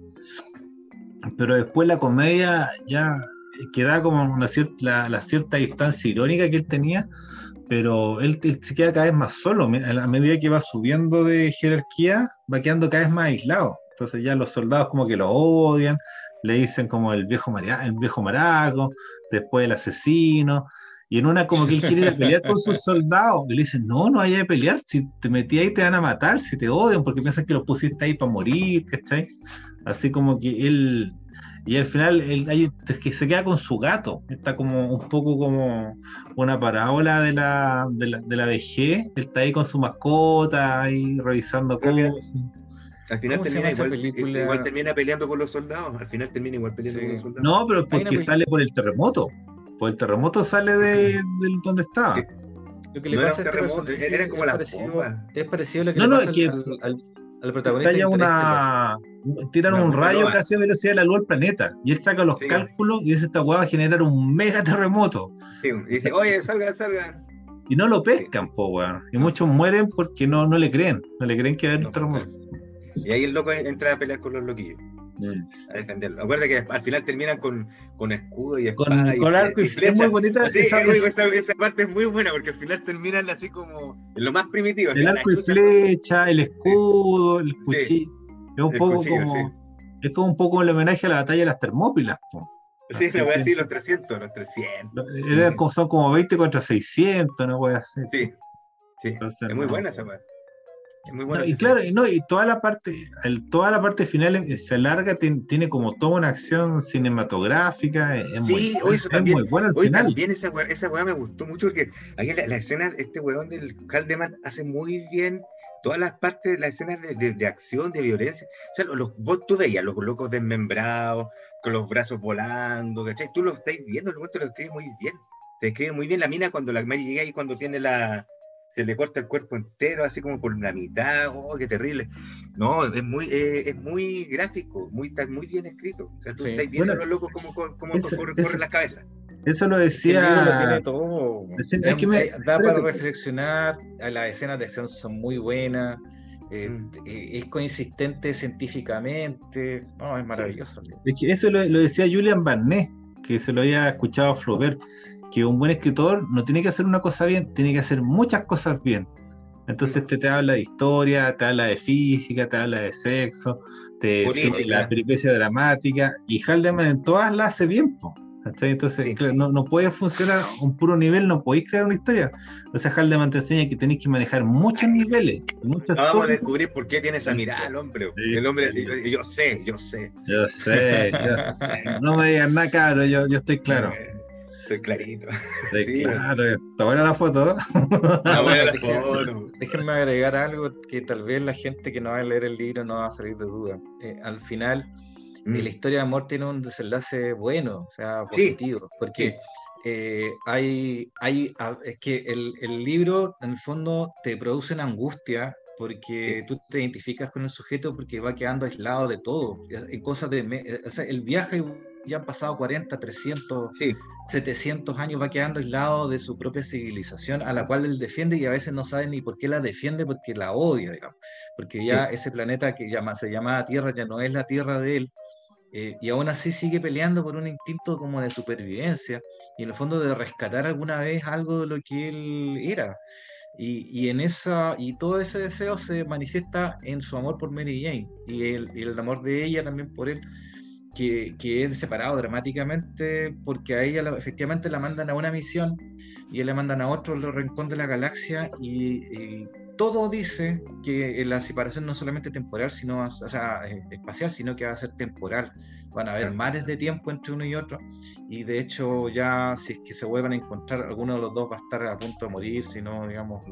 pero después la comedia ya quedaba como una cierta, la cierta distancia irónica que él tenía, pero él, se queda cada vez más solo. A medida que va subiendo de jerarquía, va quedando cada vez más aislado. Entonces ya los soldados como que lo odian, le dicen como el viejo, el viejo maraco, después el asesino, y en una como que él quiere ir a pelear con sus soldados, y le dicen, no, no vaya a pelear, si te metí ahí te van a matar, si te odian, porque piensan que los pusiste ahí para morir, ¿cachai? Así como que él y al final él, que se queda con su gato. Está como un poco como una parábola de la, de la, de la vejez. Él está ahí con su mascota, ahí revisando cosas. Al final termina igual, igual, termina peleando con los soldados. Al final termina igual peleando con los soldados. No, pero porque sale por el terremoto. Por el terremoto sale de, donde estaba. Lo que le pasa a este era como la parecido, es parecido a lo que le pasa al, al protagonista. Una, tiran un rayo casi a velocidad de la luz al planeta y él saca los cálculos y dice esta hueá va a generar un mega terremoto. y dice, oye, salgan, salgan. Y no lo pescan, po, weón. Y muchos mueren porque no, no le creen, no le creen que va a haber un terremoto. Y ahí el loco entra a pelear con los loquillos. Mm. A defenderlo. Acuérdate que al final terminan con, con escudo y espada. Con, arco y, flecha. Es muy bonita. esa, esa, parte es muy buena porque al final terminan así como en lo más primitivo. El arco y flecha, el escudo, el cuchillo. Es un poco como. Es como un poco el homenaje a la batalla de las Termópilas. Sí, me voy a decir los 300, los 300. Era, son como 20 contra 600, no voy a hacer. Sí, sí. es muy buena esa parte y claro, no, y toda la parte, el, toda la parte final eh, se alarga, tiene, como toda una acción cinematográfica. Es, sí, muy, eso también, muy bueno al final. También esa weá, esa me gustó mucho porque ahí la, la, escena, este weón del Caldeman hace muy bien todas las partes, las escenas de, de, acción, de violencia. O sea, los, vos tú veías los locos desmembrados, con los brazos volando, ¿cachai? Tú lo estás viendo, lo escribe muy bien. Te escribe muy bien la mina cuando la Mary llega y cuando tiene la, se le corta el cuerpo entero, así como por la mitad, oh, qué terrible. No, es muy, eh, es muy gráfico, muy, muy bien escrito. O sea, tú estás viendo a los locos como, como corren las cabezas. Eso lo decía. tiene todo. Es, que me, da para reflexionar, las escenas de acción son muy buenas. Eh, mm. eh, es consistente científicamente, no, es maravilloso. Es que eso lo, lo decía Julian Barnet, que se lo había escuchado a Flaubert, que un buen escritor no tiene que hacer una cosa bien, tiene que hacer muchas cosas bien. Entonces te, te habla de historia, te habla de física, te habla de sexo, te, de la peripecia dramática, y Haldeman en todas las hace bien. Entonces, no, no, puede funcionar un puro nivel, no podéis crear una historia. Entonces, Haldeman te enseña que tenéis que manejar muchos niveles. Vamos a descubrir por qué tiene esa mirada el hombre. el hombre, yo, sé, yo sé. Yo sé, no me digas nada, caro, yo, yo estoy claro. Estoy clarito. Sí, claro, está buena la foto. Déjenme agregar algo que tal vez la gente que no va a leer el libro no va a salir de duda. Eh, al final, eh, mm. la historia de amor tiene un desenlace bueno, o sea, positivo, porque eh, hay, hay, es que el, el, libro en el fondo te produce una angustia porque tú te identificas con el sujeto porque va quedando aislado de todo, en cosas de, o sea, el viaje ya han pasado 40, 300, 700 años, va quedando aislado de su propia civilización, a la cual él defiende y a veces no sabe ni por qué la defiende, porque la odia, digamos, porque ya ese planeta que llama, se llama Tierra ya no es la Tierra de él, eh, y aún así sigue peleando por un instinto como de supervivencia y en el fondo de rescatar alguna vez algo de lo que él era. Y, y, en esa y todo ese deseo se manifiesta en su amor por Mary Jane y el, y el amor de ella también por él que, que, es separado dramáticamente porque a ella efectivamente la mandan a una misión y él le mandan a otro rincón de la galaxia y, todo dice que la separación no solamente temporal, sino, o sea, espacial, sino que va a ser temporal. Van a haber mares de tiempo entre uno y otro, y de hecho ya si es que se vuelvan a encontrar, alguno de los dos va a estar a punto de morir, si no, digamos,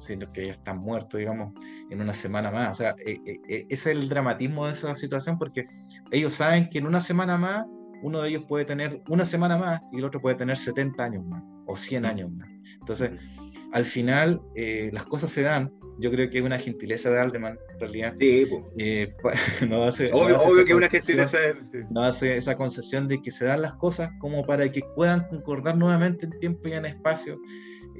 siendo que ya están muertos, digamos, en una semana más. O sea, eh, eh, eh, ese es el dramatismo de esa situación, porque ellos saben que en una semana más uno de ellos puede tener una semana más y el otro puede tener 70 años más o 100 años más. Entonces, al final eh, las cosas se dan. Yo creo que es una gentileza de Aldeman, en realidad. Sí, eh, no hace, obvio, obvio que una gentileza. No hace esa concesión de que se dan las cosas como para que puedan concordar nuevamente en tiempo y en espacio.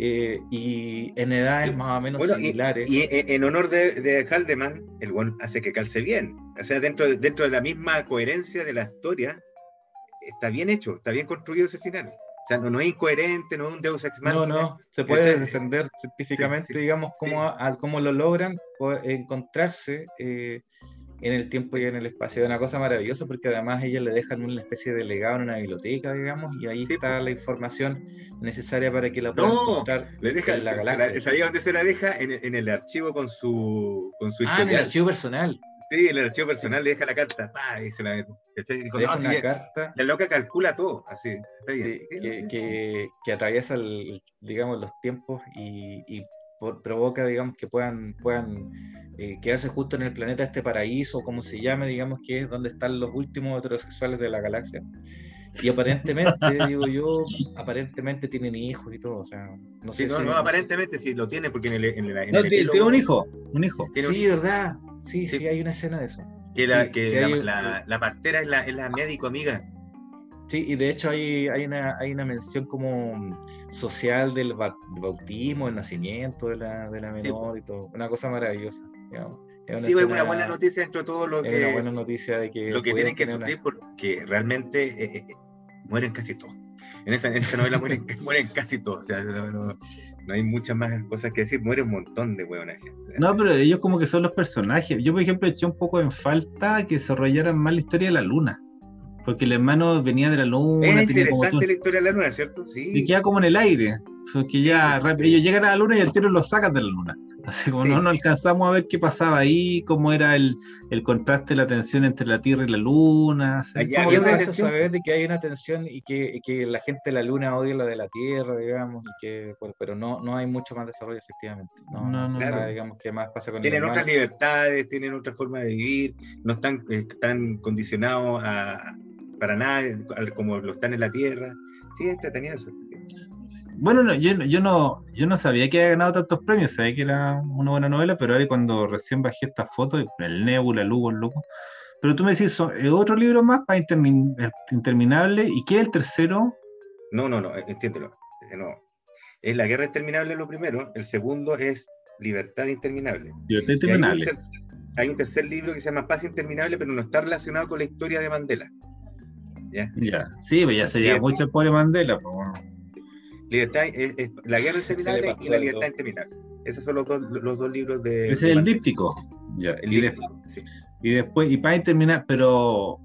Eh, y en edades más o menos similares. Y, en honor de, de Haldeman, el buen hace que calce bien. O sea, dentro de, dentro de la misma coherencia de la historia, está bien hecho, está bien construido ese final sea, no, es incoherente, no es un Deus Ex Machina. No, no, se puede defender científicamente, digamos, cómo, cómo, lo logran encontrarse eh, en el tiempo y en el espacio. Es una cosa maravillosa porque además ellos le dejan una especie de legado en una biblioteca, digamos, y ahí está la información necesaria para que la puedan encontrar le deja, en la galaxia. ¿Sabía dónde se la deja? En, en, el archivo con su, con su Ah, en el archivo personal. Sí, el archivo personal le deja la carta, y se la deja una carta. La loca calcula todo, así. que, que, atraviesa, digamos, los tiempos y, provoca, digamos, que puedan, puedan eh, quedarse justo en el planeta este paraíso, como se llame, digamos, que es donde están los últimos heterosexuales de la galaxia. Y aparentemente, digo yo, aparentemente tienen hijos y todo, o sea, no sé. no, no, aparentemente sí lo tiene, porque en el, en el, no, tiene un hijo, un hijo. Sí, ¿verdad? Sí, sí, hay una escena de eso. Que la, que la, la, partera es la, es la médico amiga. Sí, y de hecho hay, hay, una, hay una mención como social del bautismo, el nacimiento de la, de la menor y todo. Una cosa maravillosa. Es sí, es una buena noticia dentro de todo lo que. una buena noticia de que. Lo que tienen que sufrir porque realmente eh, eh, mueren casi todos. En esa, en esa novela mueren, mueren, casi todos. O sea, no, no hay muchas más cosas que decir, muere un montón de huevonaje. no, pero ellos como que son los personajes. Yo, por ejemplo, eché un poco en falta que desarrollaran más la historia de la luna. Porque el hermano venía de la luna. Es interesante la historia de la luna, ¿cierto? Sí. Y queda como en el aire. Porque ya ellos llegan a la luna y el tiro lo sacan de la luna. Así como no, no alcanzamos a ver qué pasaba ahí, cómo era el, el contraste, la tensión entre la Tierra y la Luna. Allá había saber de que hay una tensión y que, que, la gente de la Luna odia la de la Tierra, digamos, y que, pero no, no hay mucho más desarrollo, efectivamente. No, no, no sabe, digamos, qué más pasa con Tienen otras libertades, tienen otra forma de vivir, no están, eh, están condicionados a, para nada como lo están en la Tierra. Sí, entretenido eso. Bueno, no, yo, yo, no, yo no sabía que había ganado tantos premios, sabía que era una buena novela, pero ahora cuando recién bajé esta foto, el Nebula, Lugo, el Loco. Pero tú me decís, ¿es otro libro más para Interminable? ¿Y qué es el tercero? No, no, no, entiéndelo. Eh, no. Es La Guerra Interminable lo primero, el segundo es Libertad Interminable. Libertad Interminable. Hay un, tercer, libro que se llama Paz Interminable, pero no está relacionado con la historia de Mandela. Ya, ya. sí, pues ya sería mucho el pobre Mandela. Pues, Libertad, la guerra interminable y la libertad interminable. Esos son los dos, los dos libros de. Ese es el díptico. Ya, el y, díptico, sí. y después, y para terminar, pero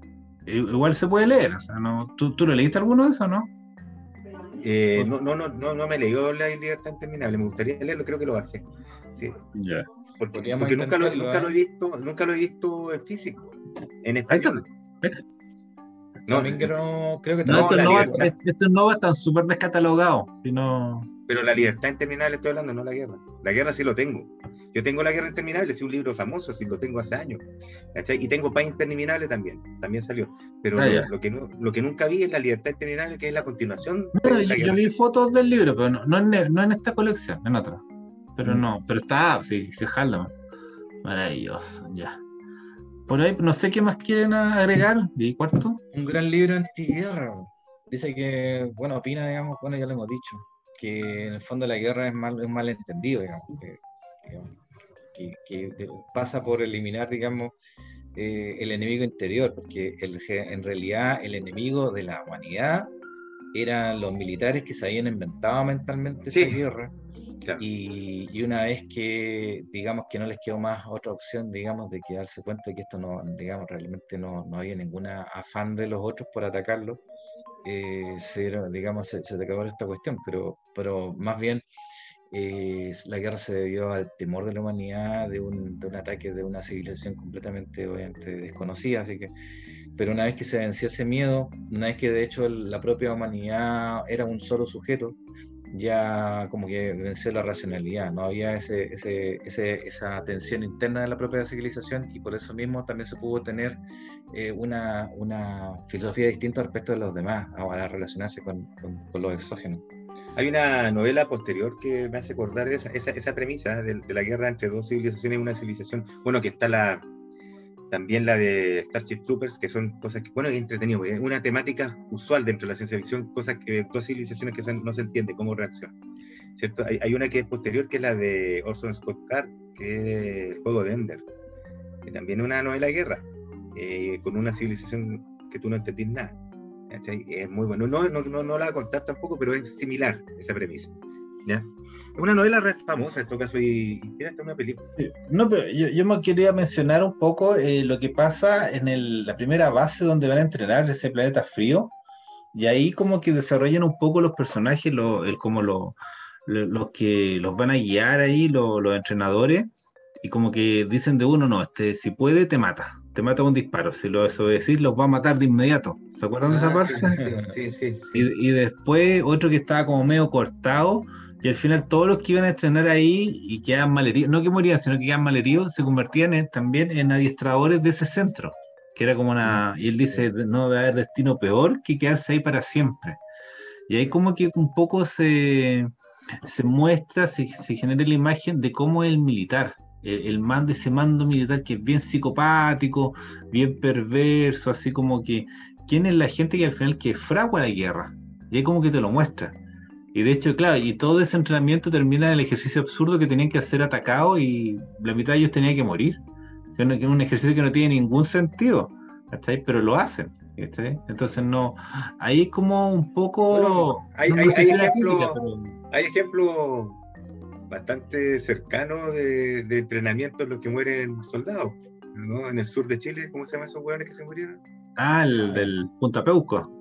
igual se puede leer, o sea, ¿no? ¿Tú, ¿tú lo leíste alguno de esos, no? Eh, no, no, no, no, no me leído La Libertad Interminable, me gustaría leerlo, creo que lo bajé. Sí. Ya. Porque, porque nunca, lo, nunca, lo, he visto, nunca lo he visto en físico, en español. Ahí está. No, no, creo que no, estos no, están súper descatalogados, sino... Pero la libertad interminable estoy hablando, no la guerra. La guerra sí lo tengo. Yo tengo La guerra interminable, es un libro famoso, sí lo tengo hace años. Y tengo Paz interminable también, también salió. Pero ah, lo, que lo que nunca vi es la libertad interminable, que es la continuación. yo, vi fotos del libro, pero no, en, esta colección, en otra. Pero mm. no, pero está, sí, se jala. Maravilloso, ya. Por ahí, no sé qué más quieren agregar. ¿De cuarto? Un gran libro antiguerra. Dice que, bueno, opina, digamos, bueno, ya lo hemos dicho, que en el fondo la guerra es mal, es malentendido, digamos, que, que, pasa por eliminar, digamos, eh, el enemigo interior, porque el, en realidad el enemigo de la humanidad eran los militares que se habían inventado mentalmente esa guerra. Y, una vez que, digamos, que no les quedó más otra opción, digamos, de que darse cuenta de que esto no, digamos, realmente no, no había ninguna afán de los otros por atacarlo, eh, se, digamos, se, se acabó esta cuestión, pero, pero más bien la guerra se debió al temor de la humanidad de un, de un ataque de una civilización completamente obviamente desconocida, así que pero una vez que se venció ese miedo, una vez que de hecho la propia humanidad era un solo sujeto, ya como que venció la racionalidad, no había ese, ese, esa tensión interna de la propia civilización y por eso mismo también se pudo tener eh, una, una, filosofía distinta respecto de los demás, a, relacionarse con, con, los exógenos. Hay una novela posterior que me hace acordar esa, esa, esa premisa de, de, la guerra entre dos civilizaciones y una civilización, bueno, que está la, también la de Starship Troopers, que son cosas que, bueno, es entretenido, es una temática usual dentro de la ciencia ficción, cosas que dos civilizaciones que no se entiende cómo reaccionan. ¿cierto? Hay, hay, una que es posterior, que es la de Orson Scott Card, que es el juego de Ender, que también es una novela de guerra, eh, con una civilización que tú no entendís nada. Es muy bueno. No, no, no, no la voy a contar tampoco, pero es similar esa premisa. ¿Ya? Una novela re famosa en todo caso y, tiene hasta una película. No, pero yo, me quería mencionar un poco eh, lo que pasa en el, la primera base donde van a entrenar ese planeta frío y ahí como que desarrollan un poco los personajes, lo, el, como lo, los que los van a guiar ahí, los entrenadores y como que dicen de uno, no, este si puede te mata, te mata con un disparo, si lo decir los va a matar de inmediato. ¿Se acuerdan de esa ah, parte? Sí, sí, sí, y, y, después otro que estaba como medio cortado, y al final todos los que iban a estrenar ahí y quedaban malheridos, no que morían, sino que quedaban malheridos, se convertían también en adiestradores de ese centro, que era como una, y él dice, no debe haber destino peor que quedarse ahí para siempre. Y ahí como que un poco se, se muestra, se, se genera la imagen de cómo el militar, el, el man de ese mando militar que es bien psicopático, bien perverso, así como que, ¿quién es la gente que al final que fragua la guerra? Y ahí como que te lo muestra. Y de hecho, claro, y todo ese entrenamiento termina en el ejercicio absurdo que tenían que hacer atacados y la mitad de ellos tenía que morir. Que es un ejercicio que no tiene ningún sentido, Pero lo hacen. Entonces no, ahí es como un poco... hay, hay, ejemplos ejemplo bastante cercanos de, de, entrenamiento en los que mueren soldados, ¿no? En el sur de Chile, ¿cómo se llaman esos hueones que se murieron? Ah, el del Punta Peuco.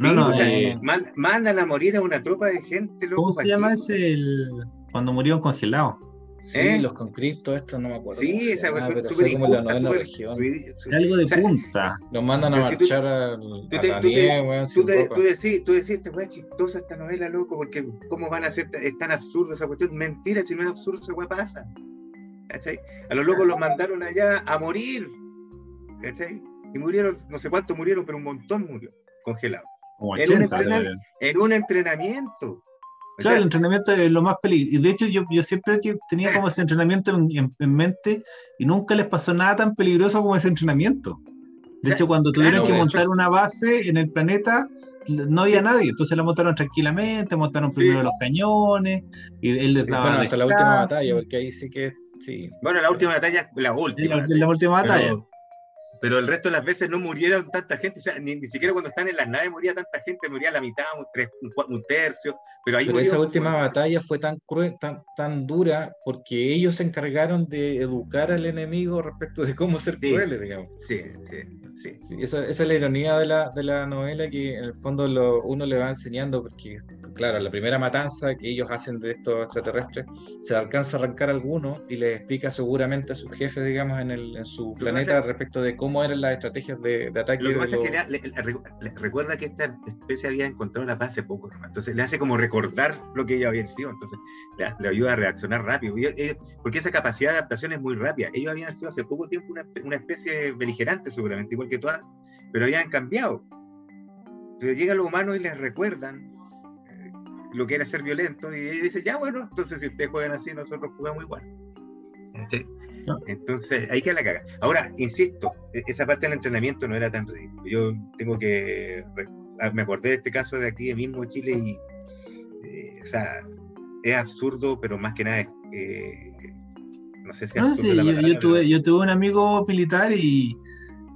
No, no, eh, mandan a morir a una tropa de gente. Loco, ¿Cómo se llama ese el... cuando murieron congelados? Sí, ¿Eh? los conscriptos, esto no me acuerdo. Sí, esa fue, pero fue como la novena región. Algo de punta. Los mandan a marchar a, la nieve, tú, tú, decís, tú decís, esta chistosa esta novela, loco, porque ¿cómo van a ser, es tan absurdo esa cuestión? Mentira, si no es absurdo, esa weá pasa. ¿Cachai? A los locos los mandaron allá a morir. ¿Cachai? Y murieron, no sé cuántos murieron, pero un montón murió, congelado en, un entrenamiento. Claro, el entrenamiento es lo más peligroso. Y de hecho, yo, yo siempre tenía como ese entrenamiento en, mente y nunca les pasó nada tan peligroso como ese entrenamiento. De hecho, cuando tuvieron que montar una base en el planeta, no había nadie. Entonces la montaron tranquilamente, montaron primero los cañones y él les daba. Bueno, hasta la última batalla, porque ahí sí que. Sí. Bueno, la última batalla, la última. La, la última batalla pero el resto de las veces no murieron tanta gente, o sea, ni, siquiera cuando están en las naves moría tanta gente, moría la mitad, un, tercio, pero ahí esa última batalla fue tan cruel, tan, tan dura, porque ellos se encargaron de educar al enemigo respecto de cómo ser crueles, digamos. Sí, sí, sí. esa, esa, es la ironía de la, de la novela, que en el fondo lo, uno le va enseñando, porque claro, la primera matanza que ellos hacen de estos extraterrestres, se alcanza a arrancar alguno y le explica seguramente a sus jefes, digamos, en, el, en su planeta respecto de cómo eran las estrategias de, ataque. Lo que pasa es que recuerda que esta especie había encontrado la paz hace poco, entonces le hace como recordar lo que ella había sido, entonces le, ayuda a reaccionar rápido, porque esa capacidad de adaptación es muy rápida. Ellos habían sido hace poco tiempo una, una especie beligerante, seguramente, igual que todas, pero habían cambiado. Pero llegan los humanos y les recuerdan lo que era ser violento, y ellos dicen, ya bueno, entonces si ustedes juegan así, nosotros jugamos igual. Entonces, ahí que la caga. Ahora, insisto, e-, esa parte del entrenamiento no era tan ridículo. Yo tengo que. Ah, me acordé de este caso de aquí mismo, Chile, y. Eh, o sea, es absurdo, pero más que nada. Eh, no sé si es absurdo yo, tuve, yo tuve un amigo militar y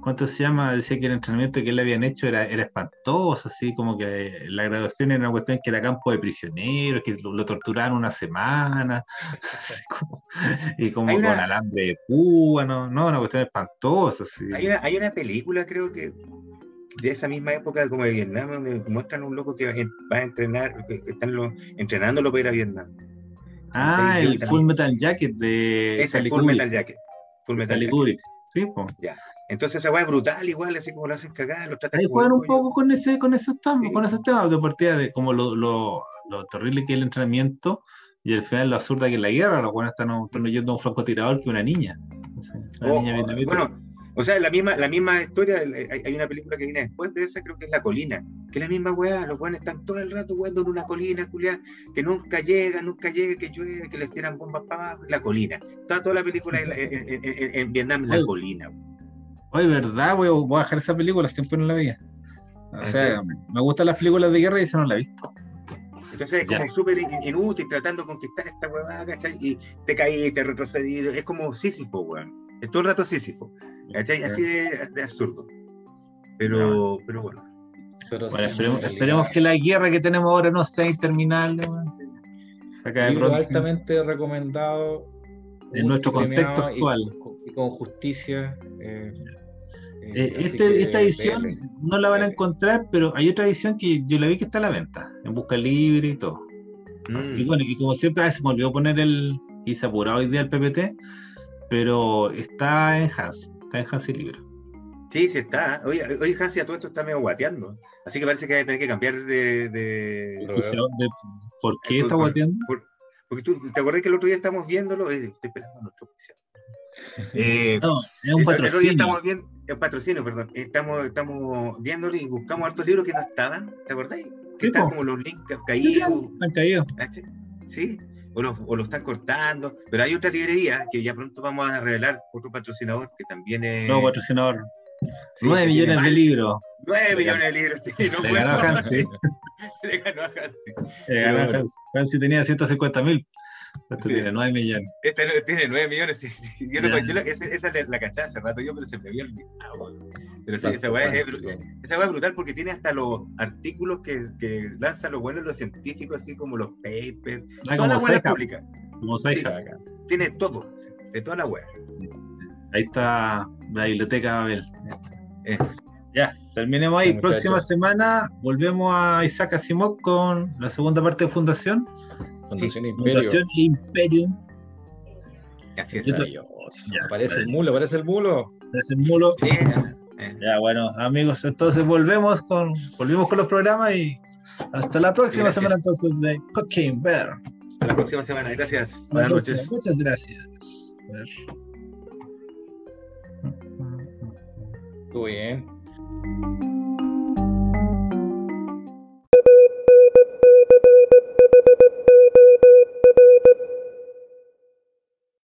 ¿cuánto se llama? Decía que el entrenamiento que le habían hecho era, era espantoso, así como que la graduación era una cuestión que era campo de prisioneros, que lo, torturaron una semana, y como con alambre de púa, ¿no? no, una cuestión espantosa. Hay, una, hay una película, creo que de esa misma época como de Vietnam, donde muestran un loco que va a entrenar, que, están lo, entrenándolo para ir a Vietnam. Ah, el Full Metal Jacket de. Es el Full Metal Jacket. Full Metal Jacket. Sí, pues. Ya. Entonces esa weá es brutal, igual, así como lo hacen cagar, lo tratan Ahí juegan un poco con ese, con esos temas, con esos temas de partida de como lo, lo, lo, terrible que es el entrenamiento y al final lo absurda que es la guerra, los buenos están, están yendo a un francotirador que una niña. Una oh, niña oh, bueno, o sea, la misma, la misma historia, hay una película que viene después de esa, creo que es La Colina, que es la misma weá, los buenos están todo el rato jugando en una colina, Julián, que nunca llega, nunca llega, que llueve, que les tiran bombas para abajo, la colina. Está toda la película en, Vietnam, la colina. Oye, ¿verdad? Voy a, voy a bajar esa película, siempre no la vi. O sea, me gustan las películas de guerra y esa no la he visto. Entonces es como súper inútil tratando de conquistar esta huevada, ¿cachai? Y te caí, te retrocedí, es como Sísifo, weón. Es todo el rato Sísifo, ¿cachai? Así de, absurdo. Pero, pero bueno. esperemos, que la guerra que tenemos ahora no sea interminable, Libro altamente recomendado. En nuestro contexto actual. Y, con justicia. Eh, eh, este, esta edición no la van a encontrar, pero hay otra edición que yo la vi que está a la venta, en busca libre y todo. Mm. Y bueno, y como siempre, se me olvidó poner el, y se apurado hoy día el PPT, pero está en Hans, está en Hans y Libro. Sí, sí está. Oye, oye Hans, a todo esto está medio guateando. Así que parece que hay que tener que cambiar de. de... ¿Por qué está guateando? porque tú, ¿te acuerdas que el otro día estamos viéndolo? Eh, estoy esperando a nuestro oficial. Eh, no, es un patrocinio. Estamos viendo, es patrocinio, perdón. Estamos, estamos viéndolo y buscamos hartos libros que no estaban, ¿te acordáis? Que están como los links caídos. Han caído. Sí, o los, o lo están cortando. Pero hay otra librería que ya pronto vamos a revelar, otro patrocinador que también es. No, patrocinador. 9 millones de libros. 9 millones de libros. No Le ganó a Hansi. Le ganó a Hansi. Le ganó a Hansi. Hansi tenía 150 mil. Este tiene 9 millones. Este tiene 9 millones. Yo lo, yo esa, esa la, la caché hace rato yo, pero se me vio el. Pero sí, esa weá es, esa es brutal porque tiene hasta los artículos que, que lanzan los buenos los científicos, así como los papers. Ah, toda la weá pública. Como sí, Tiene todo, de toda la weá. Ahí está la biblioteca Babel. Eh. Ya, terminemos ahí. Próxima semana volvemos a Isaac Asimov con la segunda parte de Fundación. Fundación Imperio. Fundación Imperium. Así es. Aparece el mulo, aparece el mulo. Aparece el mulo. Ya, bueno, amigos, entonces volvemos con, volvimos con los programas y hasta la próxima semana entonces de Cooking Bear. Hasta la próxima semana, gracias. Buenas noches. Muchas gracias. Estuvo bien.